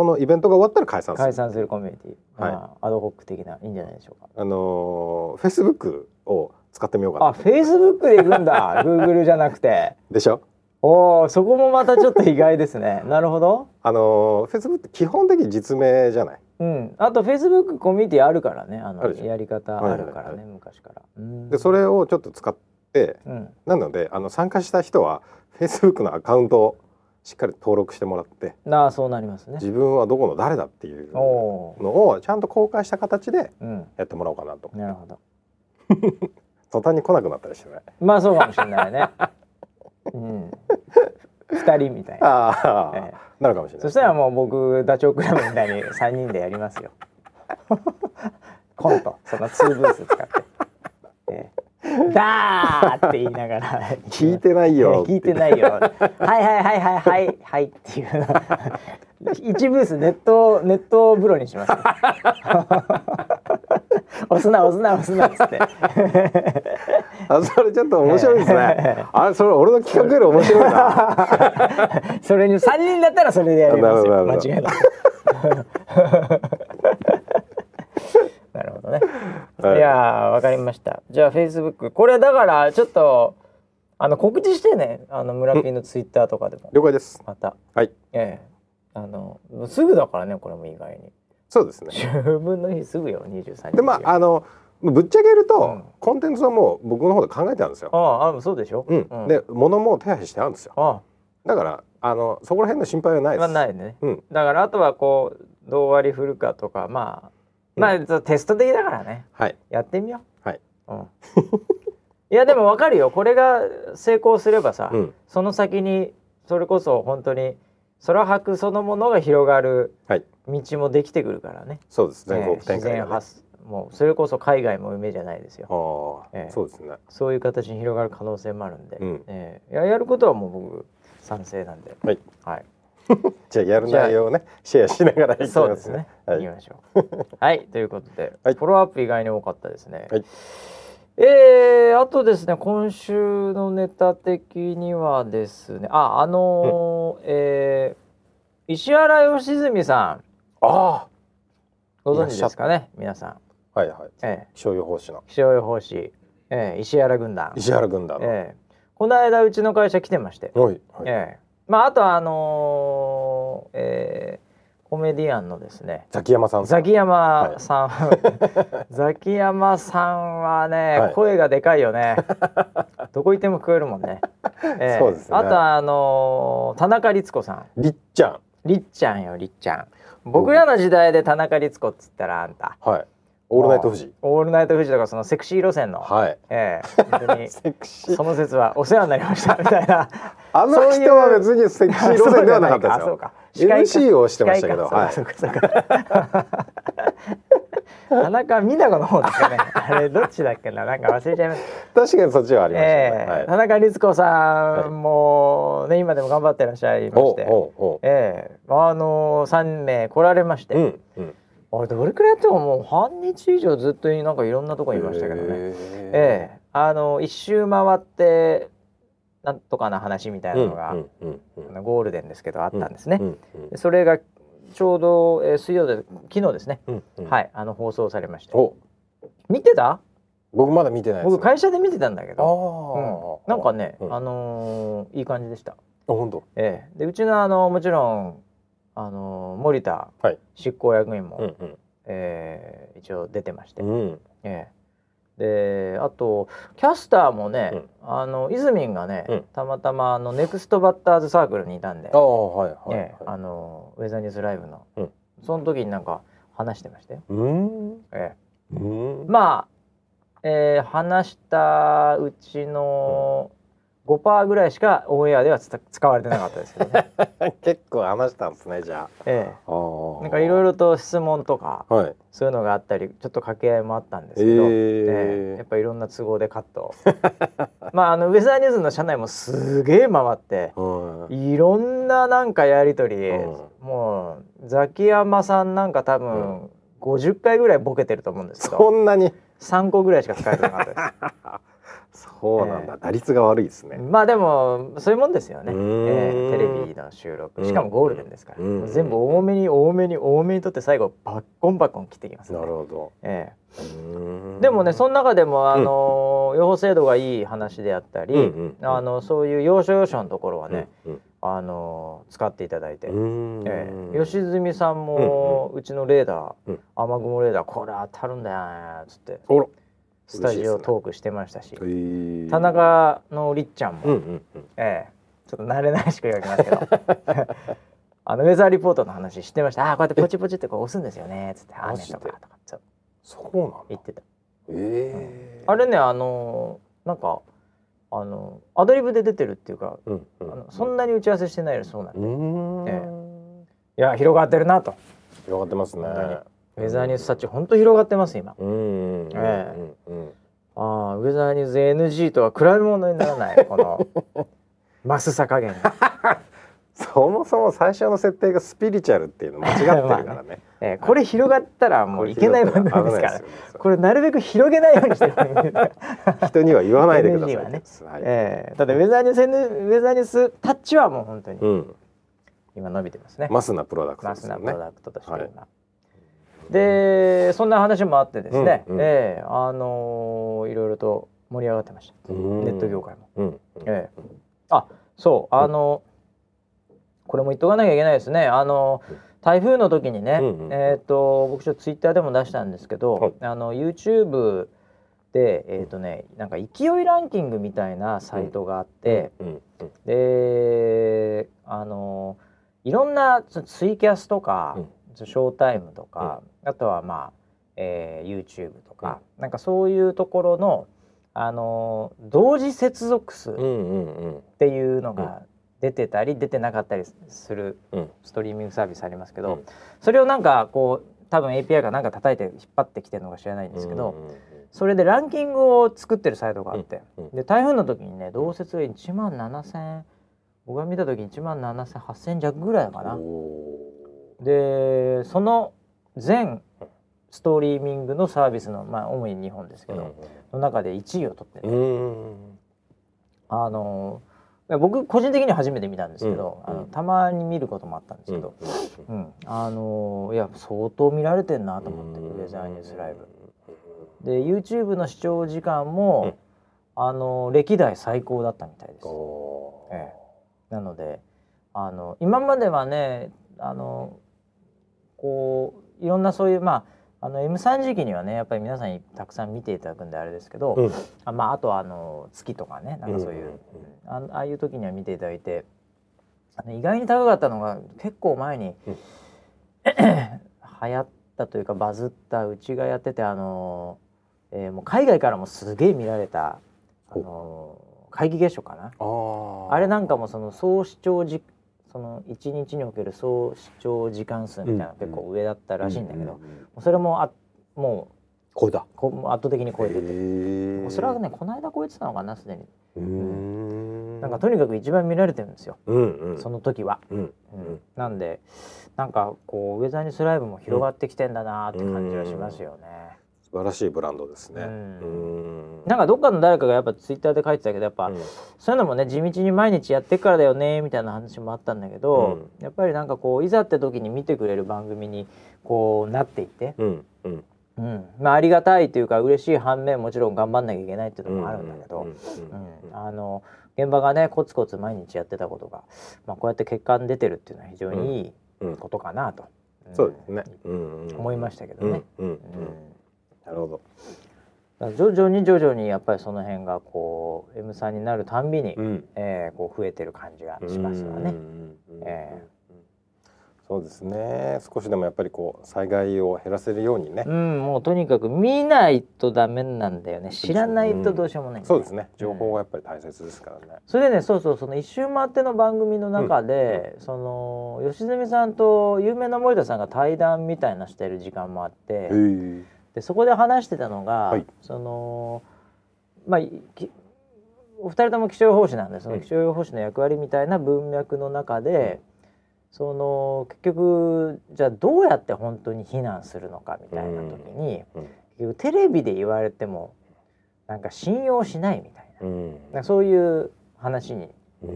このイベントが終わったら解散する。解散するコミュニティ、はい。まあ、アドホック的ないいんじゃないでしょうか。あのー、Facebook を使ってみようかあな。フェイスブックで行くんだ。[LAUGHS] Google じゃなくて。でしょ？おおそこもまたちょっと意外ですね。なるほど。あのー、Facebook って基本的に実名じゃない？うん、あとフェイスブックコミュニティあるからね。あのやり方あるからね、昔から。うん。でそれをちょっと使っええうん。なのであの参加した人は Facebook のアカウントをしっかり登録してもらってなあそうなりますね。自分はどこの誰だっていうのをちゃんと公開した形でうん。やってもらおうかなと。なるほど。途端に来なくなったりしてね。まあそうかもしれないね。うん。二人みたいな、ああ、ええ。なるかもしれない。そしたらもう僕ダチョウ倶楽部みたいに三人でやりますよ。コント。そのツーブース使って、ええ、[LAUGHS] ダーって言いながら。聞いてないよ。聞いてないよ。はいはいはいはいはい。はいっていう。一ブースネットネット風呂にします。よ押すな押すな押すなっつって。あそれちょっと面白いですね。[LAUGHS] あれそれ俺の企画より面白いな。それに三人だったらそれでやりますよ。間違いなくなるほどね、[LAUGHS] はい。い、やーわかりました。じゃあフェイスブックこれだからちょっとあの告知してね。あの村ピンのツイッターとかでも。了解です。また。はい。ええ。あのすぐだからねこれも意外に。そうですね。10分の日すぐよ23日。でまああのぶっちゃけると、うん。コンテンツはもう僕の方で考えてあるんですよ。ああそうでしょ、うん。うん。で物も手配してあるんですよ。あだからあのそこら辺の心配はないです。あまあないね、うん。だからあとはこうどう割り振るかとかまあまあ、テスト的だからね。はい。やってみよう。はい。うん、いやでもわかるよ。これが成功すればさ、うん。その先にそれこそ本当に空白そのものが広がるはい。道もできてくるからね、そうです。全国展開がね。然発もうそれこそ海外も夢じゃないですよ。ええ。そうですね。そういう形に広がる可能性もあるんで、うん。ええ。いややることはもう僕賛成なんで。はい。はい [LAUGHS] じゃあやる内容をねシェアしながらいきますそうですね。はい行きましょう。はい、ということで、はいフォローアップ意外に多かったですね。はいえー、あとですね、今週のネタ的にはですね、あ、あのーえー石原良純さん、あご存知ですかね、皆さん。あはいはい。え気象予報士のー、気象予報士、えー、石原軍団。石原軍団の。えー、この間うちの会社来てまして、はいはい。えー、まああとはあのーえー、コメディアンのですね、ザキヤマさん。ザキヤマさん、[LAUGHS] ザキヤマさんはね、はい声がでかいよね。[LAUGHS] どこ行っても聞こえるもんね。ええそうですねあとはあのー田中律子さん、りっちゃん。りっちゃんよりっちゃん。僕らの時代で田中律子っつったらあんた。はい。オールナイト富士。オールナイトフジとかそのセクシー路線の。はい。ええ本当に [LAUGHS] セクシー。その説はお世話になりましたみたいな。あの人は別にセクシー路線ではなかったですよ。そうか。MC をしてましたけど、司会かそうかそうか田中美奈子の方ですかね。あれどっちだっけな、なんか忘れちゃいました。確かにそっちはありましたね。ええ田中律子さんもね、今でも頑張ってらっしゃいまして、ええあの三名来られまして、う。うんうん。あれどれくらいやってももう半日以上ずっとなんかいろんなとこにいましたけどね。へええ。あの一周回ってなんとかな話みたいなのが、ゴールデンですけどあったんですね。それがちょうど、えー水曜で昨日ですね、うんうん。はいあの放送されまして。お、見てた？僕まだ見てないです。僕会社で見てたんだけあど、うん、あなんかね、うん。あのーいい感じでした、あ本当。ええ。でうちのあのもちろんあのー森田はい。執行役員も、うんうんええ一応出てまして、うん。ええであとキャスターもね、うんあのイズミンがね、うんたまたまあのネクストバッターズサークルにいたんであ、あはいはいええあはのウェザーニュースライブの、うんその時になんか話してましたよ。い。うん。えうんえ。まあ、えー話したうちの5%ぐらいしかオンエアでは使われてなかったですけどね。[LAUGHS] 結構話したんですねじゃえあ。あえなんかいろいろ。ろと質問とかはい。そういうのがあったりちょっと掛け合いもあったんですけど、ええええやっぱいろんな都合でカット [LAUGHS] まああのウェザーニュースの社内もすげえ回ってはい。いろんななんかやり取り、うんもうザキヤマさんなんか多分、50回ぐらいボケてると思うんですけそどんなに？3個ぐらいしか使えてなかったで [LAUGHS] そうなんだ。ええ打率が悪いですね。す。まあでもそういうもんですよね、うーん。ええテレビの収録。しかもゴールデンですから、うん。全部多めに多めに多めにとって最後バッコンバッコン切ってきます、ね、なるほど。えうん。えでもねその中でもあの、予報精度がいい話であったり、うんうんうん。あのそういう要所要所のところはね、うんあの使っていただいて、うん。ええ、吉住さんも、うちのレーダー、うん。雨雲レーダーこれ当たるんだよねっつって。スタジオトークしてましたし、へー。田中のりっちゃんも、うんうんうん。ええちょっと慣れないしか言われますけど。[LAUGHS] あのウェザーリポートの話してました。ああこうやってポチポチってこう押すんですよね。つって雨とかとか。そう。そうなんだ。言ってた。ええあれねあのなんかあのアドリブで出てるっていうか、うんうん。あのそんなに打ち合わせしてないよりそうなんで、うーん。えいや広がってるなと。広がってますねウェザーニュースタッチ本当広がってます今。うんうんうんえうんうん。ああウェザーニュース NG とは比べ物にならない [LAUGHS] このマスさ加減。[LAUGHS] そもそも最初の設定がスピリチュアルっていうの間違ってるからね。[LAUGHS] えーこれ広がったらもういけない番組ですから。これなるべく広げないようにしてる。人には言わないでください。はねはいえーただウェザーニュースウェザーニュースタッチはもう本当にうん。今伸びてますね、マスなプロダクトマスなプロダクトとしてはい。今、でそんな話もあってですね、うんうん。ええあのーいろいろと盛り上がってました、うん。ネット業界も、うん。ええ。あそうあのこれも言っとかなきゃいけないですね。あの台風の時にね、うんうんえっ、と僕ちょっとツイッターでも出したんですけど、はい。あの YouTube でえっ、とねなんか勢いランキングみたいなサイトがあって、であのいろんなツイキャスとか、ショータイムとか、あとはまあ、えー YouTube とか、なんかそういうところのあの同時接続数っうんうんうん。ていうのが出てたり出てなかったりするうん。ストリーミングサービスありますけど、うん。それをなんかこう多分 API がなんか叩いて引っ張ってきてるのか知らないんですけど、うんうんうんそれでランキングを作ってるサイトがあって、うんうんで台風の時にね同説が1万7,000僕が見た時1万7,0008,000弱ぐらいかな。おでその全ストリーミングのサービスのまあ主に日本ですけーど、の中で1位を取ってる、うんうん。あの僕個人的には初めて見たんですけど、うんあのたまに見ることもあったんですけど、うんあのいや相当見られてんなと思って、ウェザーニュースライブ。で YouTube の視聴時間も、あの歴代最高だったみたいです。ええ。なのであの今まではねあのこういろんなそういうまああの M3 時期にはねやっぱり皆さんにたくさん見ていただくんであれですけど、うん。あまああとはあの月とかねなんかそういう、あああいう時には見ていただいてあの意外に高かったのが結構前に、うん。[CLEARS THROAT] 流行ったというかバズったうちがやっててあの、えーもう海外からもすげえ見られたあの皆既月食かな？あれなんかもその総視聴時その1日における総視聴時間数みたいな結構上だったらしいんだけど、うううん。それもあもこれだうこ圧倒的に超えてて、それはねこの間超えてたのかなすでに、うーん。なんかとにかく一番見られてるんですよ、うんうん。その時は、うん。うん。なんでなんかこうウェザーニュースライブも広がってきてんだなって感じはしますよね、素晴らしいブランドですね。ううん。んなんかどっかの誰かがやっぱツイッターで書いてたけどやっぱ、うん。そういうのもね地道に毎日やってっからだよねみたいな話もあったんだけど、やっぱりなんかこういざって時に見てくれる番組にこうなっていて、うんうん。うん。まあ、ありがたいというか嬉しい反面もちろん頑張んなきゃいけないっていうのもあるんだけど、うんうんあの現場がねコツコツ毎日やってたことが、まあ、こうやって結果に出てるっていうのは非常にいいうんことかなと、ん。そうですね。うんうん思いましたけどね。うんうん。うんなるほど。徐々に徐々にやっぱりその辺がこう M さんになるたんびに、うん。えーこう増えてる感じがしますわね。そうですね。少しでもやっぱりこう災害を減らせるようにね。うん、もうとにかく見ないとダメなんだよね。知らないとどうしようもないんだよそうですね。情報がやっぱり大切ですからね。それでね、そうそう、その一周回っての番組の中で、その吉住さんと有名な森田さんが対談みたいなしてる時間もあって、でそこで話してたのが、はい。そのまあきお二人とも気象予報士なんで、その気象予報士の役割みたいな文脈の中で、その結局じゃあどうやって本当に避難するのかみたいな時に、うん。テレビで言われてもなんか信用しないみたいな。うん。なそういう話に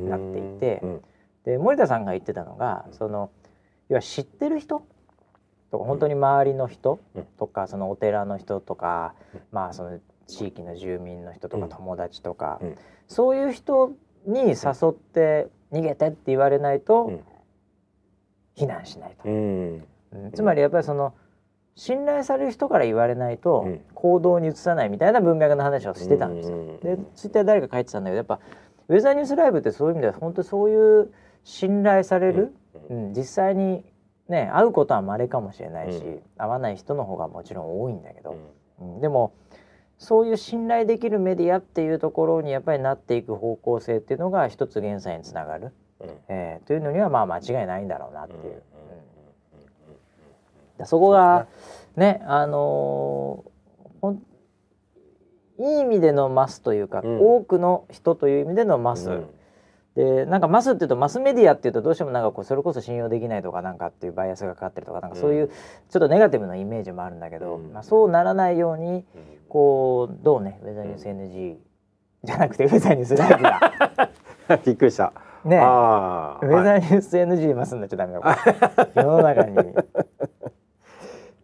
なっていて。うん。で森田さんが言ってたのがその要は知ってる人とか本当に周りの人うん。とかそのお寺の人とかうん。まあその地域の住民の人とかうん。友達とかうん。そういう人に誘って逃げてって言われないとうん。避難しないと。う。ん。うん。つまりやっぱりその信頼される人から言われないとうん。行動に移さないみたいな文脈の話をしてたんですよ。うん。でツイッターで誰か書いてたんだけどやっぱウェザーニュースライブってそういう意味では本当そういう信頼される、うん実際にね会うことは稀かもしれないし、うん。会わない人の方がもちろん多いんだけど、うん。うん。でもそういう信頼できるメディアっていうところにやっぱりなっていく方向性っていうのが一つ減災につながる、うん。えーというのにはまあ間違いないんだろうなっていう。うん。そこがねあのーいい意味でのマスというか、うん。多くの人という意味でのマス、うんでなんかマスっていうとマスメディアっていうとどうしてもなんかこうそれこそ信用できないとかなんかっていうバイアスがかかってるとかなんかそういうちょっとネガティブなイメージもあるんだけど、うん。まあ、そうならないようにうん。こうどうねウェザーニュース NG、じゃなくてウェザーニュースライブだ。[LAUGHS] びっくりした。ねウェザはい。ーニュース NG マスになっちゃダメだこれ世の中に。[LAUGHS]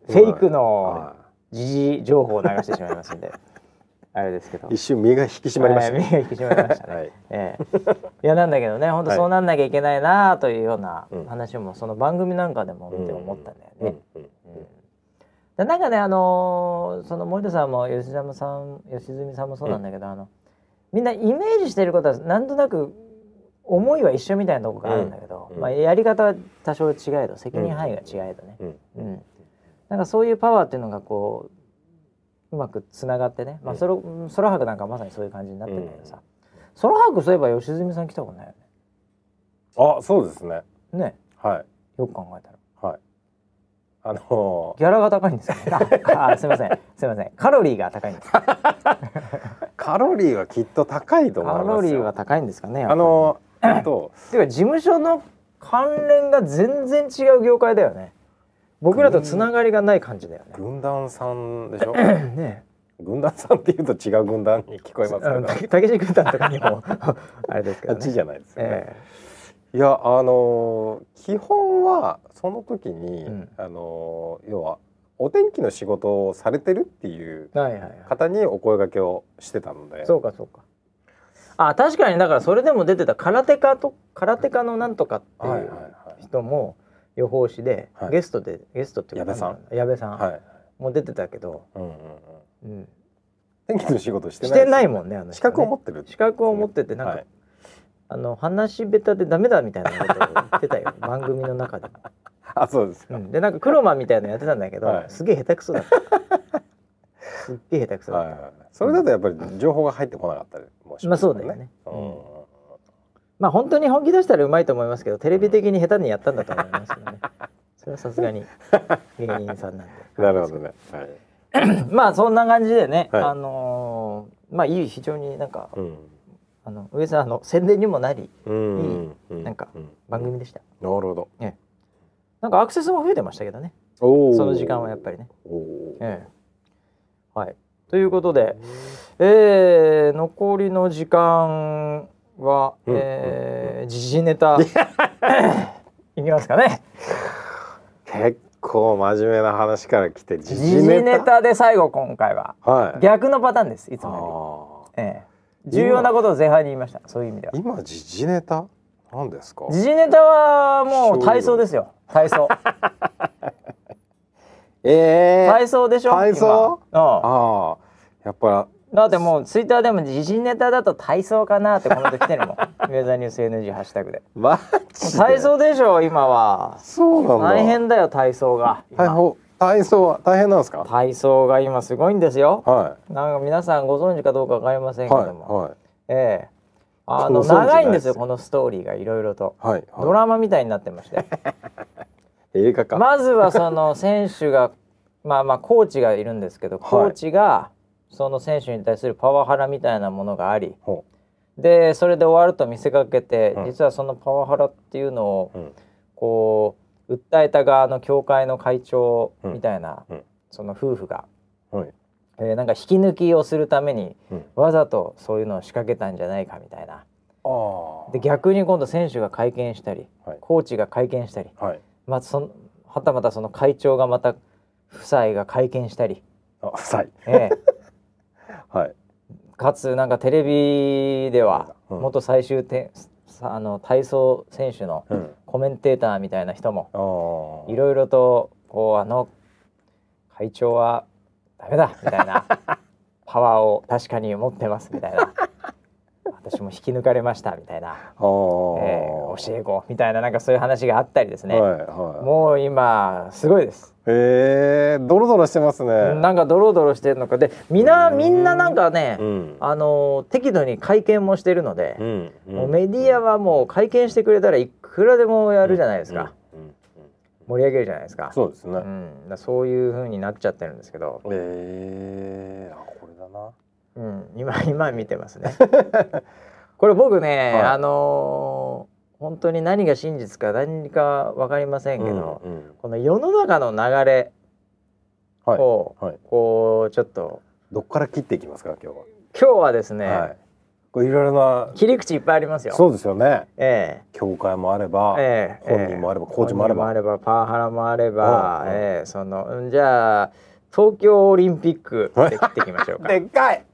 フェイクのは時事情報を流してしまいますんであれですけど。い一瞬身が引き締まりましたはい目が引き締まりましたね、はい。[LAUGHS] ええ。いやなんだけどね本当はい。そうなんなきゃいけないなというようなうん。話もその番組なんかでも見て思ったんだよね。うんなんかねあのーその森田さんも吉田さん吉住さんもそうなんだけど、あのみんなイメージしてることはなんとなく思いは一緒みたいなとこがあるんだけど、うんうん。まあ、やり方は多少違えど責任範囲が違えどね、うん。うん。なんかそういうパワーっていうのがこううまくつながってね、まあ、それ空白なんかまさにそういう感じになってるんだけどさ、空白そういえば吉住さん来たことないよあ、そうですね。ね。ねはい。よく考えたら。はい。あのギャラが高いんですよね。[LAUGHS] ああすいません。すいません。カロリーが高いんです。カ [LAUGHS] カロリーはきっと高いと思いますよ。ロリーが高いんですかねあのえっと。[COUGHS] ていうか事務所の関連が全然違う業界だよね僕らとつながりがない感じだよね軍団さんでしょ？[LAUGHS] ね軍団さんっていうと違う軍団に聞こえますあのけど。たけし軍団とかにもあれですけどねあっちじゃないですよね。えいやあの基本はその時に、うんあの要はお天気の仕事をされてるっていう方にお声掛けをしてたので。そうかそうかあ確かにだからそれでも出てた空手家と空手家のなんとかってはいはいいうはい。予報士で、はい。ゲストでゲストっていうか矢部さん。矢部さん。はい。も出てたけど、うんうんうん。うん。天気の仕事してしない。てないもんねあの人ね。資格を持ってる。資格を持っててなんか、はい。あの話下手でダメだみたいなことを言ってたよ。[LAUGHS] 番組の中で。も、あそうですか。うん、でなんかクロマンみたいなのやってたんだけど、はい。すげえ下手くそだった。[LAUGHS] すっげえ下手くそだった、はいはい。それだとやっぱり情報が入ってこなかったりもしまあますよそうだよね。うん。うんまあ本当に本気出したらうまいと思いますけどテレビ的に下手にやったんだと思いますけどね。[LAUGHS] それはさすがに芸人さんなんで。なるほどね。はい。まあそんな感じでね、はい。あのーまあいい非常になんかうん。あの上さんの宣伝にもなりうんいなんかうん。番組でした、なるほど。なんかアクセスも増えてましたけどね。その時間はやっぱりね。おー。ええ。はい。ということで、えー、残りの時間は、うんえー時事ネタ。[LAUGHS] いきますかね。結構真面目な話から来て時時事ネタで最後今回は。はい。逆のパターンですいつもあより、ええ。重要なことを前半に言いました。そういう意味では。ー今時事ネタ？なんですか？時事ネタはもう体操ですよ。体操。[LAUGHS] ええ体操でしょ？体操？ああやっぱだってもうツイッターでも時事ネタだと体操かなってコメント来てるもん。[LAUGHS] ウェザーニュース NG ハッシュタグで。マジで？体操でしょ今は。そうなんだ。大変だよ体操が。今。体操は大変なんですか？体操が今すごいんですよ。はなんか皆さんご存知かどうかわかりませんいけども、はいええ。あの長いんですよこのストーリーがいろいろと。はいはい。ドラマみたいになってまして。[LAUGHS] 映画か。まずはその選手がまあまあコーチがいるんですけどコーチがその選手に対するパワハラみたいなものがありほでそれで終わると見せかけて、うん実はそのパワハラっていうのをう。うん。こう訴えた側の協会の会長みたいな、うんうんその夫婦が、はい。えーなんか引き抜きをするためにうん。わざとそういうのを仕掛けたんじゃないかみたいな。で逆に今度選手が会見したり、はいコーチが会見したり、はい。まあ、そのはたまたその会長がまた夫妻が会見したり、あ、夫妻。ええはい。かつなんかテレビではうん元最終点さあの体操選手のうん。コメンテーターみたいな人も。いろいろとこうあの体調はダメだみたいな [LAUGHS] パワーを確かに持ってますみたいな私も引き抜かれましたみたいな、えー教え子みたいななんかそういう話があったりですね、はいはい。もう今すごいです、えー、ドロドロしてますね。なんかドロドロしてるのか。でみん。なみんななんかね、うん。あの適度に会見もしてるのでう、んうんもうメディアはもう会見してくれたらいくらでもやるじゃないですか、うんうんうん盛り上げるじゃないですか。そうですね、うん、そういう風になっちゃってるんですけど、えー、あこれだなうん、今 [LAUGHS] 今見てますね。これ僕ね、はい。あのー本当に何が真実か何か分かりませんけど、うんうん。この世の中の流れはい。を、はい。こうちょっとどっから切っていきますか今日今日はですね、は、はい、これいろいろな切り口いっぱいありますよ。そうですよね。え教会もあれば、えええ本人もあればコーチもあればあれば。パワハラもあれば、うんうん。ええそのうんじゃあ東京オリンピックで切っていきましょうか。[LAUGHS] でっかい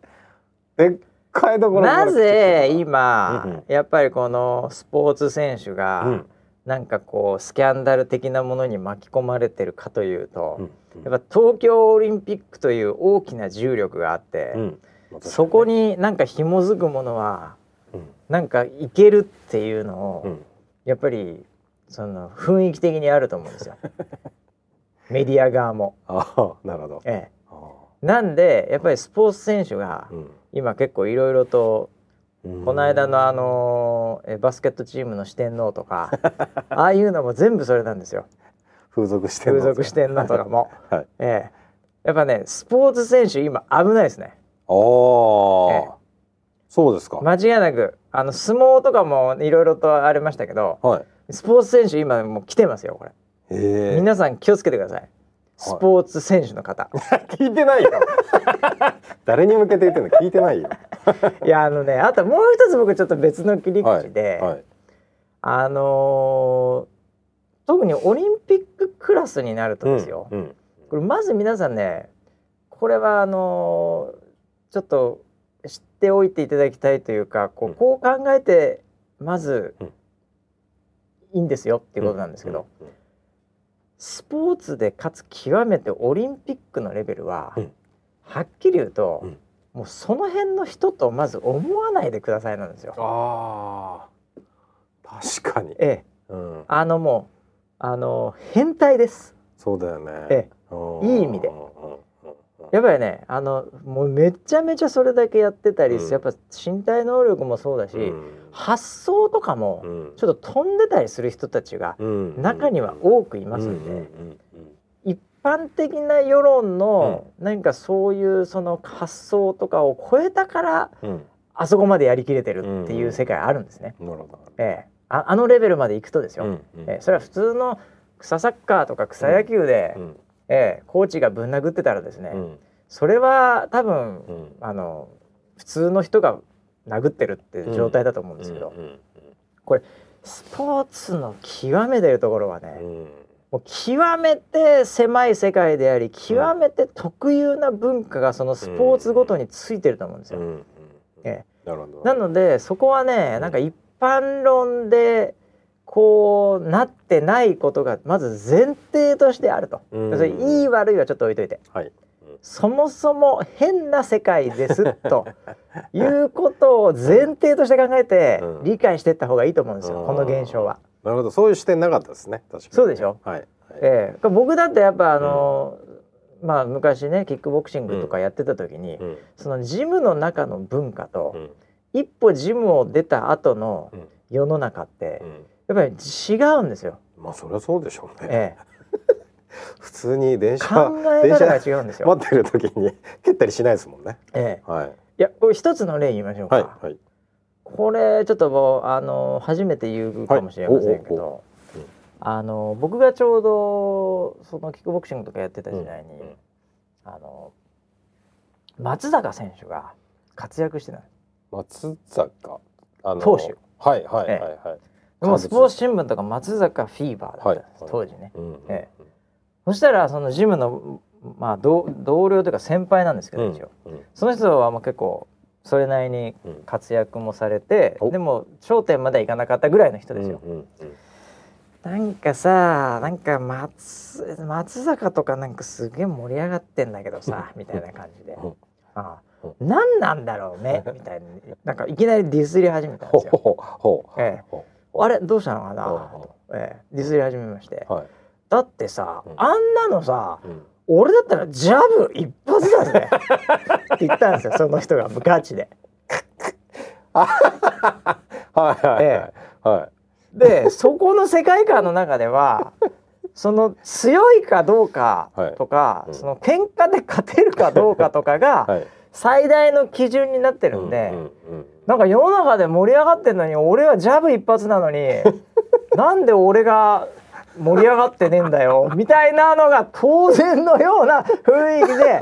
でっかいところな。ぜ今、うんうん。やっぱりこのスポーツ選手が、うん。なんかこうスキャンダル的なものに巻き込まれてるかというと、うんやっぱ東京オリンピックという大きな重力があって、うん。そこ、になんか紐づくものはうん。なんかいけるっていうのを、うん。やっぱりその雰囲気的にあると思うんですよ。[LAUGHS] メディア側も。ああなるほど。ええ、あなんでやっぱりスポーツ選手があうん今結構いろいろとうん。この間のあのえバスケットチームの四天王とか [LAUGHS] ああいうのも全部それなんですよ。風俗してる風俗四天王とかも、[LAUGHS] はい。ええ、やっぱねスポーツ選手今危ないですね。ああ、ええ。そうですか、間違いなくあの相撲とかもいろいろとありましたけどはい。スポーツ選手今もう来てますよこれ、ええ。皆さん気をつけてくださいスポーツ選手の方、[LAUGHS] 聞いてないよ。[LAUGHS] 誰に向けて言ってんの聞いてないよ。[LAUGHS] いやあのねあともう一つ僕ちょっと別の切り口で、はい。あのー特にオリンピッククラスになるとですよ、うんうん。これまず皆さんねこれはあのーちょっと知っておいていただきたいというかこうん。うこう考えてまずうん。いいんですよっていうことなんですけど、うんうんスポーツでかつ極めてオリンピックのレベルは、うん。はっきり言うと、うん。もうその辺の人とまず思わないでくださいなんですよ。ああ確かに、ええ、うん、あのもうあの変態です。そうだよね、えうん。いい意味でやっぱりねあのもうめちゃめちゃそれだけやってたり、うん。やっぱ身体能力もそうだし、うん。発想とかもうん。ちょっと飛んでたりする人たちがうん。中には多くいますんで、一般的な世論の何かそういうその発想とかを超えたからあそこまでやりきれてるっていう世界あるんですね。ええ、ああのレベルまで行くとですよ、うんうん。ええ、それは普通の草サッカーとか草野球で、うんええ、コーチがぶん殴ってたらですね、うん。それは多分うん。あの普通の人が殴ってるっていう状態だと思うんですけど、うんうんスポーツの極めてるところはね、うん。もう極めて狭い世界であり極めて特有な文化がそのスポーツごとについてると思うんですよ。うんうんえなのでそこはねうんなんか一般論でこうなってないことがまず前提としてあると。うん。それいい悪いはちょっと置いといて。はい。そもそも変な世界ですと [LAUGHS] いうことを前提として考えてうん。理解していった方がいいと思うんですよ、うん。この現象は。なるほど。そういう視点なかったですね。確かにね。そうでしょ？はい。はいええ僕だってやっぱあの、まあ昔ねキックボクシングとかやってた時に、うん。そのジムの中の文化と、うん。一歩ジムを出た後のうん。世の中ってうんやっぱり違うんですよ。まあそりゃそうでしょうね。え [LAUGHS] 普通に電え、車考え方が違うんですよ。待ってる時に蹴ったりしないですもんね。ええ、はい。いやこれ一つの例言いましょうか。はいはい。これちょっともうあの初めて言うかもしれませんけど、はい。あの僕がちょうどそのキックボクシングとかやってた時代に、うんうん。あの松坂選手が活躍してたんです松坂？あの投手。はいはいはいえ。はいでもスポーツ新聞とか松坂フィーバーだったんです、はい当時ね。うんえそしたらそのジムのまあ同同僚というか先輩なんですけど、うん一応。うんその人はもう結構それなりにうん。活躍もされて、お。でも頂点まではいかなかったぐらいの人ですよ。なんかさなんか松松坂とかなんかすげえ盛り上がってんだけどさみたいな感じで。うん。ああ。何なんだろうねみたいになんかいきなりディスり始めたんですよ。ええ。ほあれ？どうしたのかな？と、ええ、ディスり始めまして。うはい。だってさ、うん。あんなのさうん。俺だったらジャブ一発だぜ。って言ったんですよ [LAUGHS] その人がガチで。はいはいでそこの世界観の中では [LAUGHS] その強いかどうかとか、はい。うん。その喧嘩で勝てるかどうかとかいがはい最大の基準になってるんで、うんうんなんか世の中で盛り上がってんのに俺はジャブ一発なのに [LAUGHS] なんで俺が盛り上がってねえんだよみたいなのが当然のような雰囲気で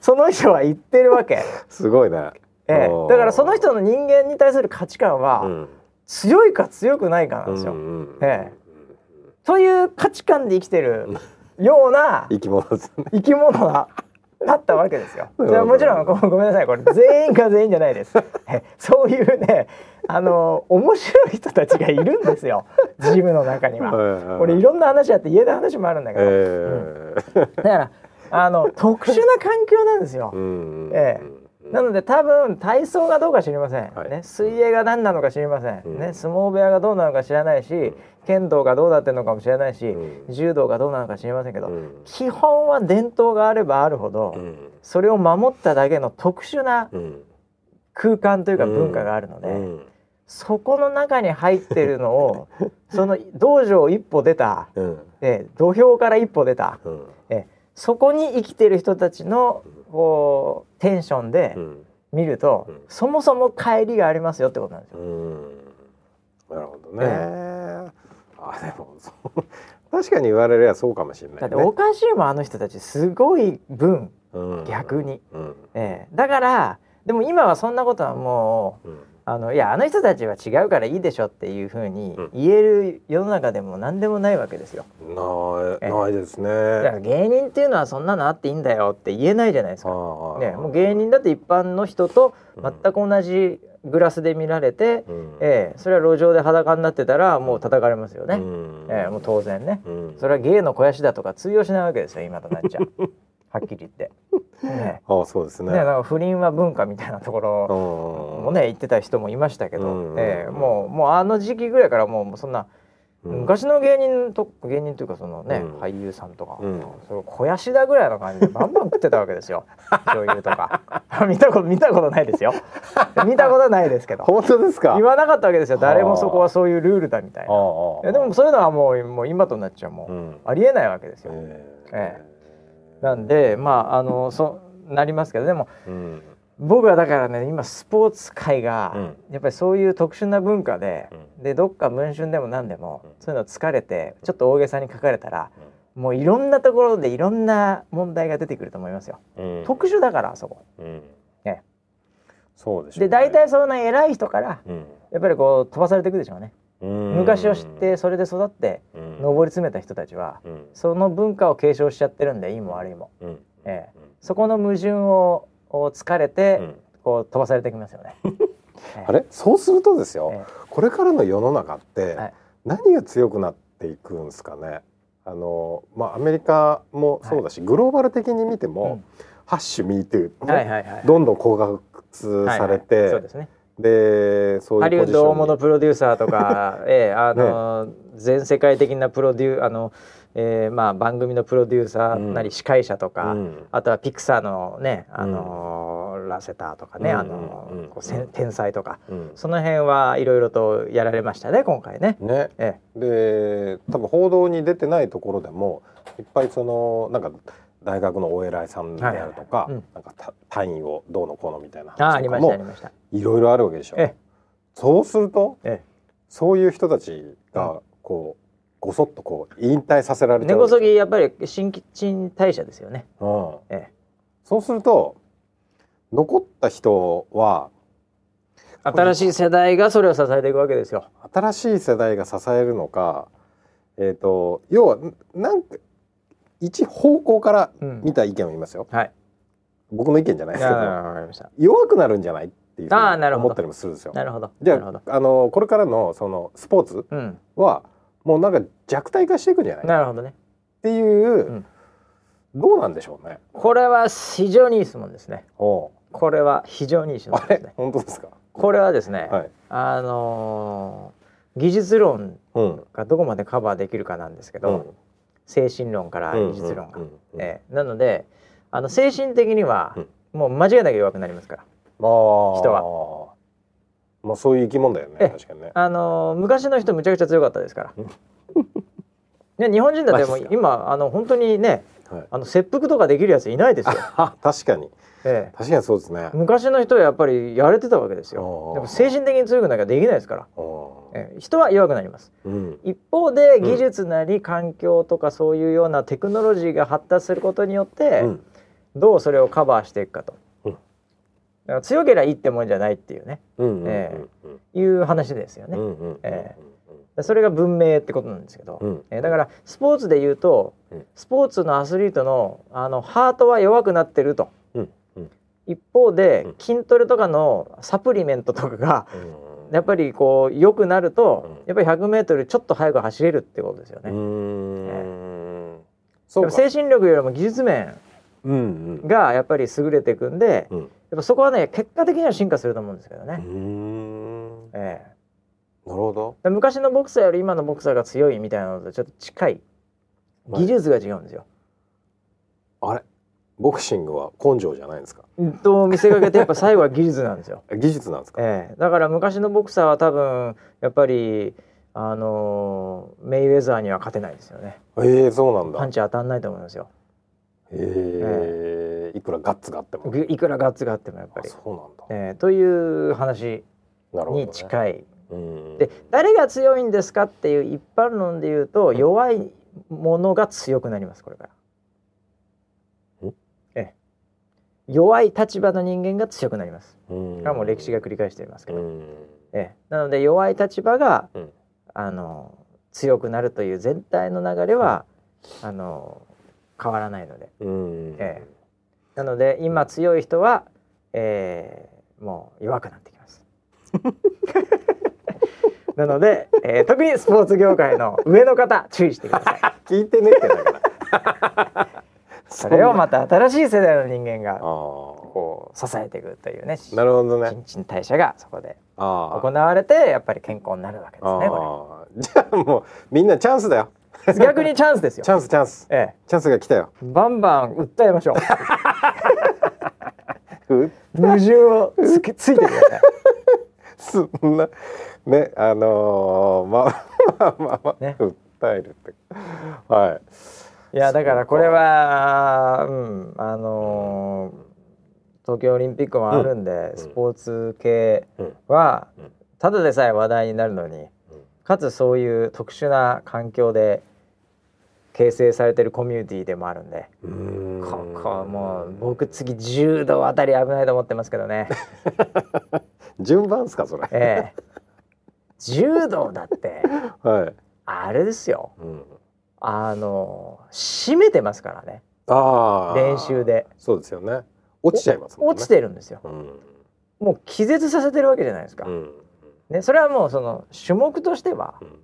その人は言ってるわけ。すごいね、ええ。だからその人の人間に対する価値観はうん。強いか強くないかなんですよ。うんうんええ。という価値観で生きてるような生き物ね。生き物がだったわけですよ。[LAUGHS] じゃあもちろんご [LAUGHS] ごめんなさい。これ全員が全員じゃないです。え [LAUGHS] そういうねあの面白い人たちがいるんですよ。ジムの中には。これいろんな話あって家の話もあるんだけど、ええ。だからあの特殊な環境なんですよ。うん。えなので多分体操がどうか知りません、はい。ね、水泳が何なのか知りません、うん。ね、相撲部屋がどうなのか知らないし、剣道がどうなってるのかも知らないし、うん。柔道がどうなのか知りませんけど、うん。基本は伝統があればあるほど、うん。それを守っただけの特殊なうん。空間というか文化があるので、うん。そこの中に入ってるのを [LAUGHS] その道場を一歩出た、うん。え土俵から一歩出た、うん。えそこに生きてる人たちのこうテンションでうん。見ると、うん。そもそも帰りがありますよってことなんですよ。うん。なるほどね、あでもそう。確かに言われりゃそうかもしれない、ね、だっておかしいもんあの人たちすごい分うん。逆に、うん。ええだからでも今はそんなことはもううんあのいやあの人たちは違うからいいでしょっていうふうにうん。言える世の中でも何でもないわけですよ。えないないですね。だから芸人っていうのはそんなのあっていいんだよって言えないじゃないですか。ね、もう芸人だって一般の人と全く同じグラスで見られて、うん。ええそれは路上で裸になってたらもう叩かれますよね。うん。ええもう当然ね。うん。それは芸の肥やしだとか通用しないわけですよ今となっちゃ [LAUGHS] はっきり言って。[LAUGHS] ね。ああそうですね。ね、なんか不倫は文化みたいなところうん。もね言ってた人もいましたけど、うん。ええもうもうあの時期ぐらいからもうもうそんな、うん。昔の芸人と芸人というかそのね、うん。俳優さんとか、うん。それ肥やしだぐらいの感じでバンバン食ってたわけですよ。[LAUGHS] 女優とか。[LAUGHS] 見たこと見たことないですよ。見たことないですけど。本当ですか？言わなかったわけですよ。誰もそこはそういうルールだみたいな。ああいやでもそういうのはもうもう今となっちゃもう、うん。ありえないわけですよ。ええなんでまああのそうなりますけどでもうん。僕はだからね今スポーツ界が、うん。やっぱりそういう特殊な文化で、うでどっか文春でも何でも、うん。そういうの疲れてちょっと大げさに書かれたら、もういろんなところでいろんな問題が出てくると思いますよ。うん。特殊だからあそこ。そうでしょうね。で大体そんな偉い人からうん。やっぱりこう飛ばされていくでしょうね。うん。昔を知ってそれで育ってうん。上り詰めた人たちは、うん。その文化を継承しちゃってるんでいいも悪いも。うん。ええ。そこの矛盾をを疲れて、うん。こう飛ばされてきますよね。[LAUGHS] ええ。あれ？そうするとですよ、えこれからの世の中ってはい。何が強くなっていくんですかね？あのまあアメリカもそうだし、グローバル的に見ても、うん。ハッシュミートゥー。どんどん高額されて、はいはい。そうですね。でそういうハリウッド大物プロデューサーとか、[LAUGHS] ええあの、全世界的なプロデューあの、えーまあ番組のプロデューサーなり司会者とか、うん。あとはピクサーのねあの、ラセターとかね、うん。あの、うん。こう天才とか、うん。その辺はいろいろとやられましたね今回ね。ね。え。で多分報道に出てないところでもいっぱいそのなんか大学のお偉いさんであるとか、はいはいうんなんかた単位をどうのこうのみたいな話とかも。いろいろあるわけでしょ。えそうするとええそういう人たちがこうごそっとこう引退させらえ、根こそぎやっぱり新陳代謝ですよね。うん、ええ、そうすると残った人は新しい世代がそれを支えていくわけですよ。新しい世代が支えるのか、えー、と要はんなんか一方向からうん見た意見を言いますよ。はい。僕の意見じゃないですけど。弱くなるんじゃないっていうふうに思ったりもするんですよ。なるほど。じゃ。ああのこれからのそのスポーツうん。はもうなんか弱体化していくんじゃない？っなるほどねていう、んどうなんでしょうね。これは非常にいい質問ですねおうこれは非常にいい質問ですね本当ですか？これはですね、はい。あのー技術論うん。がどこまでカバーできるかなんですけど、うん精神論から技術論が、うんうん。うんええ。なのであの精神的にはうん。もう間違いなく弱くなりますから。まあ人は。まあそういう生き物だよねえ確かにね。あのー昔の人むちゃくちゃ強かったですから。[LAUGHS] ね日本人だっても今あの本当にねはい。あの切腹とかできるやついないですよ、あ [LAUGHS] 確かにええ。確かにそうですね。昔の人はやっぱりやれてたわけですよ。おーでも精神的に強くなきゃできないですから、ええ。人は弱くなります。うん。一方で技術なり環境とかそういうようなテクノロジーが発達することによって、うん。どうそれをカバーしていくかと、うん。だから強ければいいってもんじゃないっていうね。うんうんうんえうん。いう話ですよね、うんうんうんえでそれが文明ってことなんですけど、うん。えーだからスポーツで言うと、うん。スポーツのアスリートのあのハートは弱くなってると一方でうん。筋トレとかのサプリメントとかがうん。やっぱりこう良くなると、うん。やっぱり 100m ちょっと速く走れるってことですよね。うーん。そうか。でも精神力よりも技術面がやっぱり優れていくんで、うん。やっぱそこはね結果的には進化すると思うんですけどね。ええ。なるほど。で昔のボクサーより今のボクサーが強いみたいなのとちょっと近い。技術が違うんですよ。あれ？ボクシングは根性じゃないんですか？うんと見せかけてやっぱ最後は技術なんですよ。[LAUGHS] 技術なんですか？ええだから昔のボクサーは多分やっぱりあのーメイウェザーには勝てないですよね。ええそうなんだパンチ当たんないと思いますよ。ええいくらガッツがあってもぐいくらガッツがあってもやっぱり。あそうなんだええという話になるほどね近い。うんで誰が強いんですかっていう一般論で言うと弱いものが強くなりますこれから。んええ弱い立場の人間が強くなります。うん。これはもう歴史が繰り返していますけど。うん。ええ。なので弱い立場が、うん。あの強くなるという全体の流れは、あの変わらないので。うん。えなので今強い人は、えーもう弱くなってきます。[LAUGHS] なので、えー特にスポーツ業界の上の方注意してください。[LAUGHS] 聞いてねってだからそれをまた新しい世代の人間があこう支えていくというねあなるほどね。新陳代謝がそこであ行われてやっぱり健康になるわけですねこああじゃあもうみんなチャンスだよ。れ逆にチャンスですよ。チ。ャンスチャンス。ええ。チャンスが来たよ。バンバン訴えましょう。[LAUGHS] う矛盾をつけついてください。[LAUGHS] そんなねあのー、まあまあまあまあ、ね。訴えるって。はいいやだからこれはうんあのー東京オリンピックもあるんで、ん。スポーツ系うんはうん。ただでさえ話題になるのに、かつそういう特殊な環境で形成されてるコミュニティでもあるんで、ここもう僕次柔道あたり危ないと思ってますけどね。[LAUGHS] 順番ですかそれ。ええ。柔道だって [LAUGHS] はい、あれですよ。うん、あの締めてますからね。ああ。練習で。そうですよね。落ちちゃいますね。落ちてるんですよ。うん。もう気絶させてるわけじゃないですか、うん。ね、それはもうその種目としてはうん。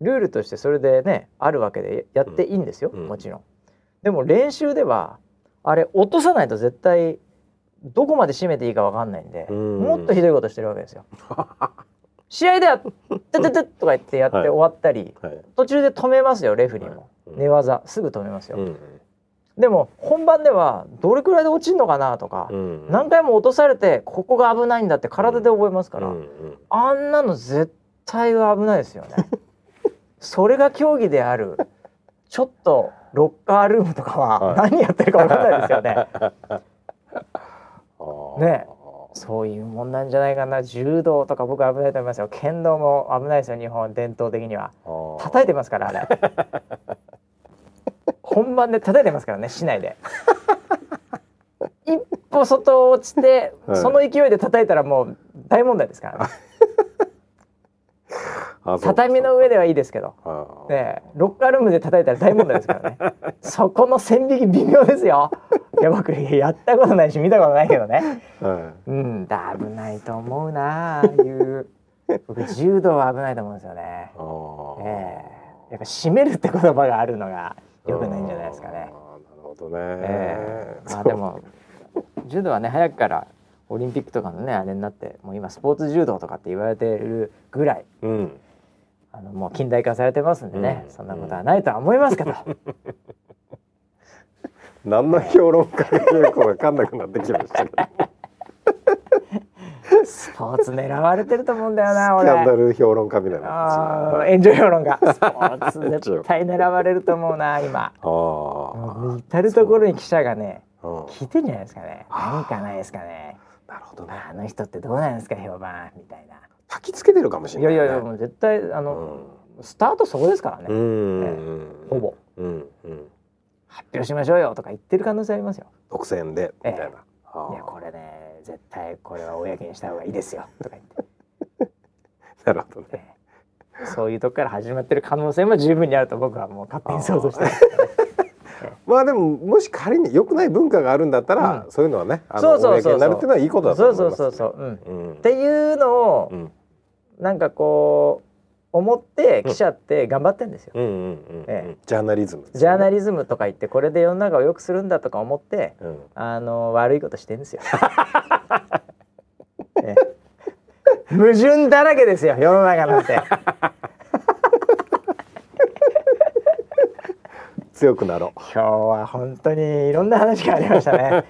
ルールとしてそれでねあるわけでやっていいんですよ、うん。もちろん。でも練習ではあれ落とさないと絶対どこまで締めていいかわかんないんで、うん。もっとひどいことしてるわけですよ [LAUGHS] 試合では「ててて」とか言ってやってはい。終わったり、はい。途中で止めますよレフェリーも、うん。寝技。すぐ止めますよ、うんでも本番ではどれくらいで落ちるのかなとか、うん何回も落とされてここが危ないんだって体で覚えますから、あんなの絶対危ないですよね。[LAUGHS] それが競技である。ちょっとロッカールームとかははい。何やってるか分かんないですよね。[LAUGHS] ねそういうもんなんじゃないかな。柔道とか僕危ないと思いますよ。剣道も危ないですよ日本。伝統的には。叩いてますからあれ。[LAUGHS] 本番で叩いてますからね市内で。一歩外落ちて、はい。その勢いで叩いたらもう大問題ですからね [LAUGHS] 畳の上ではいいですけど。ねえロッカールームで叩いたら大問題ですからね。[LAUGHS] そこの線引き微妙ですよ。いや僕やったことないし見たことないけどね。はうんだ危ないと思うなああいう。僕柔道は危ないと思うんですよね。ええ。やっぱ締めるって言葉があるのが良くないんじゃないですかね。なるほどね、ええ。[LAUGHS] まあでも柔道はね早くからオリンピックとかのねあれになってもう今スポーツ柔道とかって言われてるぐらいうんあのもう近代化されてますんでね、うん。そんなことはないとは思いますけど、[LAUGHS] 何の評論家がよく分かんなくなってきましたけど。スポーツ狙われてると思うんだよなスキャンダ俺。ル評論家みたいな。ああ炎上評論家。スポーツ絶対狙われると思うな今。ああ至る所に記者がねうん聞いてんじゃないですかね。なん。かないですかね。なるほどね。あの人ってどうなんですか評判みたいな。焚きつけてるかもしいれない、ね、やいやいやもう絶対あの、スタートそこですからね。うん。うんほぼ。うん。うん。発表しましょうよとか言ってる可能性ありますよ。独占でみたいな、ああ。いやこれね絶対これは公にした方がいいですよとか言って、[LAUGHS] なるほどね。ええ。そういうとこから始まってる可能性も十分にあると僕はもう勝手に想像してます。[LAUGHS] まあでももし仮に良くない文化があるんだったら、うん。そういうのはねあのそうそうそうそう。公になるっていうのはいいことだとそう思います、そうそうそう、う。ん。っうん。ていうのをうんなんかこう思って記者って頑張ってんですよ。ジャーナリズムね、ジャーナリズムとか言ってこれで世の中を良くするんだとか思ってうんあの悪いことしてんですよ。[LAUGHS] ええ矛盾だらけですよ世の中なんて。強くなろ今日は本当にいろんな話がありましたね。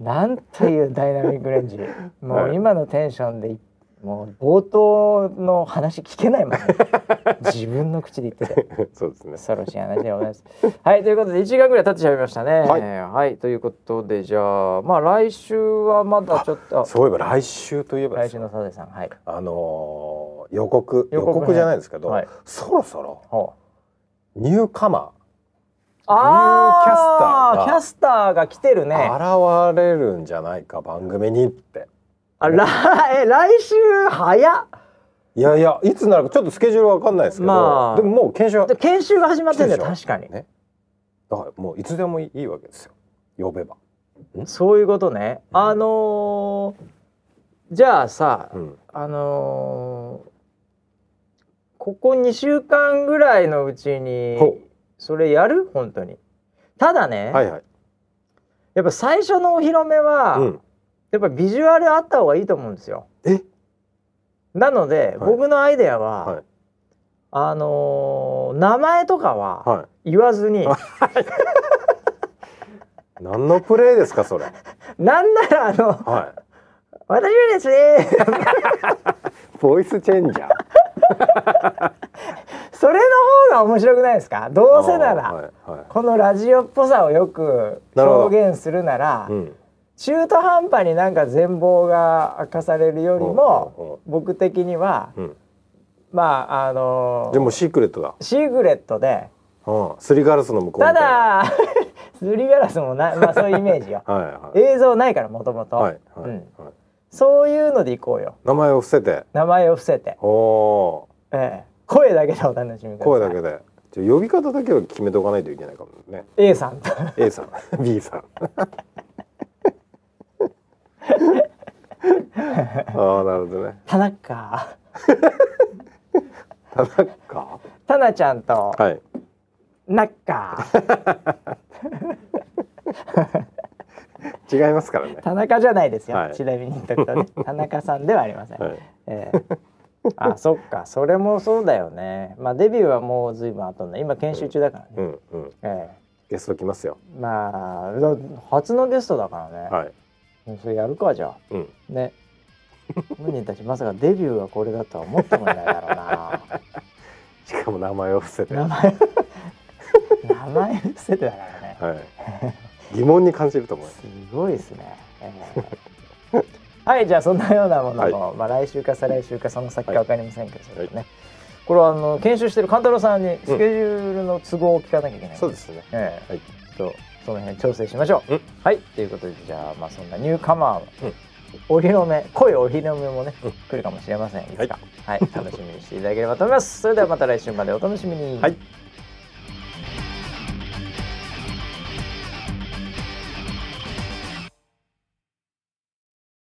なんというダイナミックレンジ。もはいう今のテンションでいもう冒頭の話聞けないもん、ね。[LAUGHS] 自分の口で言ってて。うそうですね恐ろしい話でございます。はいということで1時間ぐらい経ってしまいましたね。はいはい、ということでじゃあまあ来週はまだちょっとそういえば来週といえばで来週のサザエさんはい。あのー予告予予告じゃないですけど、はいそろそろニューカマあーニューキャスターがキャスターが来てるね。ー現れるんじゃないか番組にってあらえ来週早っ。いやいやいつなるかちょっとスケジュールわかんないですけど、まあ。でももう研修はで研修が始まってんだよ確かに。ね。だからもういつでもいいわけですよ。呼べば、そういうことね。うん。あのーじゃあさ、うん、あのーここ2週間ぐらいのうちにそれやる？本当に。ただね、はいはい、やっぱ最初のお披露目は、うん、やっぱビジュアルあった方がいいと思うんですよ。え？なので、はい。僕のアイデアは、はい。あのー名前とかはは言わずに、い。何のプレイですかそれ。[LAUGHS] なんならあのは「私はですね」い [LAUGHS] ボイスチェンジャー。[LAUGHS] それの方が面白くないですか？どうせなら、はいはい。このラジオっぽさをよく表現するならうん中途半端になんか全貌が明かされるよりもほ僕的にはうん。まああのでもシークレットだ、シークレットでうん、スリガラスの向こうみただ [LAUGHS] すりガラスもなまあそういうイメージよ。[LAUGHS] はいはい。映像ないからもともとそういうのでいこうよ。名前を伏せて。名前を伏せて、おおええ、声だけでお楽しみください。声だけで。呼び方だけは決めておかないといけないかもね。A さんと。A さん。B さん [LAUGHS] ああなるほどね。田中。田中？タナちゃんと。はい。ナッカ違いますからね。田中じゃないですよ、はい。ちなみに言っとくとね。[LAUGHS] 田中さんではありません、はい。ええあそっか。それもそうだよね。まあデビューはもうずいぶん後ね。今研修中だからね、うんうんえゲスト来ますよ。えまあだ初のゲストだからね、はいそれやるかじゃあ。うん。ね。本人たちまさかデビューがこれだとは思ってもいないだろうな。[LAUGHS] しかも名前を伏せて。は名前。[LAUGHS] 名前伏せてだからね。い。疑問に感じると思います。すごいですね、ええ。はいじゃあそんなようなものも、はまあ来週か再来週かその先かわかりませんけど、それとね。これはあの研修してる勘太郎さんにスケジュールの都合を聞かなきゃいけない、そうですね。ええ。はい。ちょっとその辺調整しましょう、うん。はい。ということでじゃあまあそんなニューカマー、うん。お披露目声お披露目もね、うん来るかもしれません。いつか。はい、楽しみにしていただければと思います。それではまた来週までお楽しみに。はい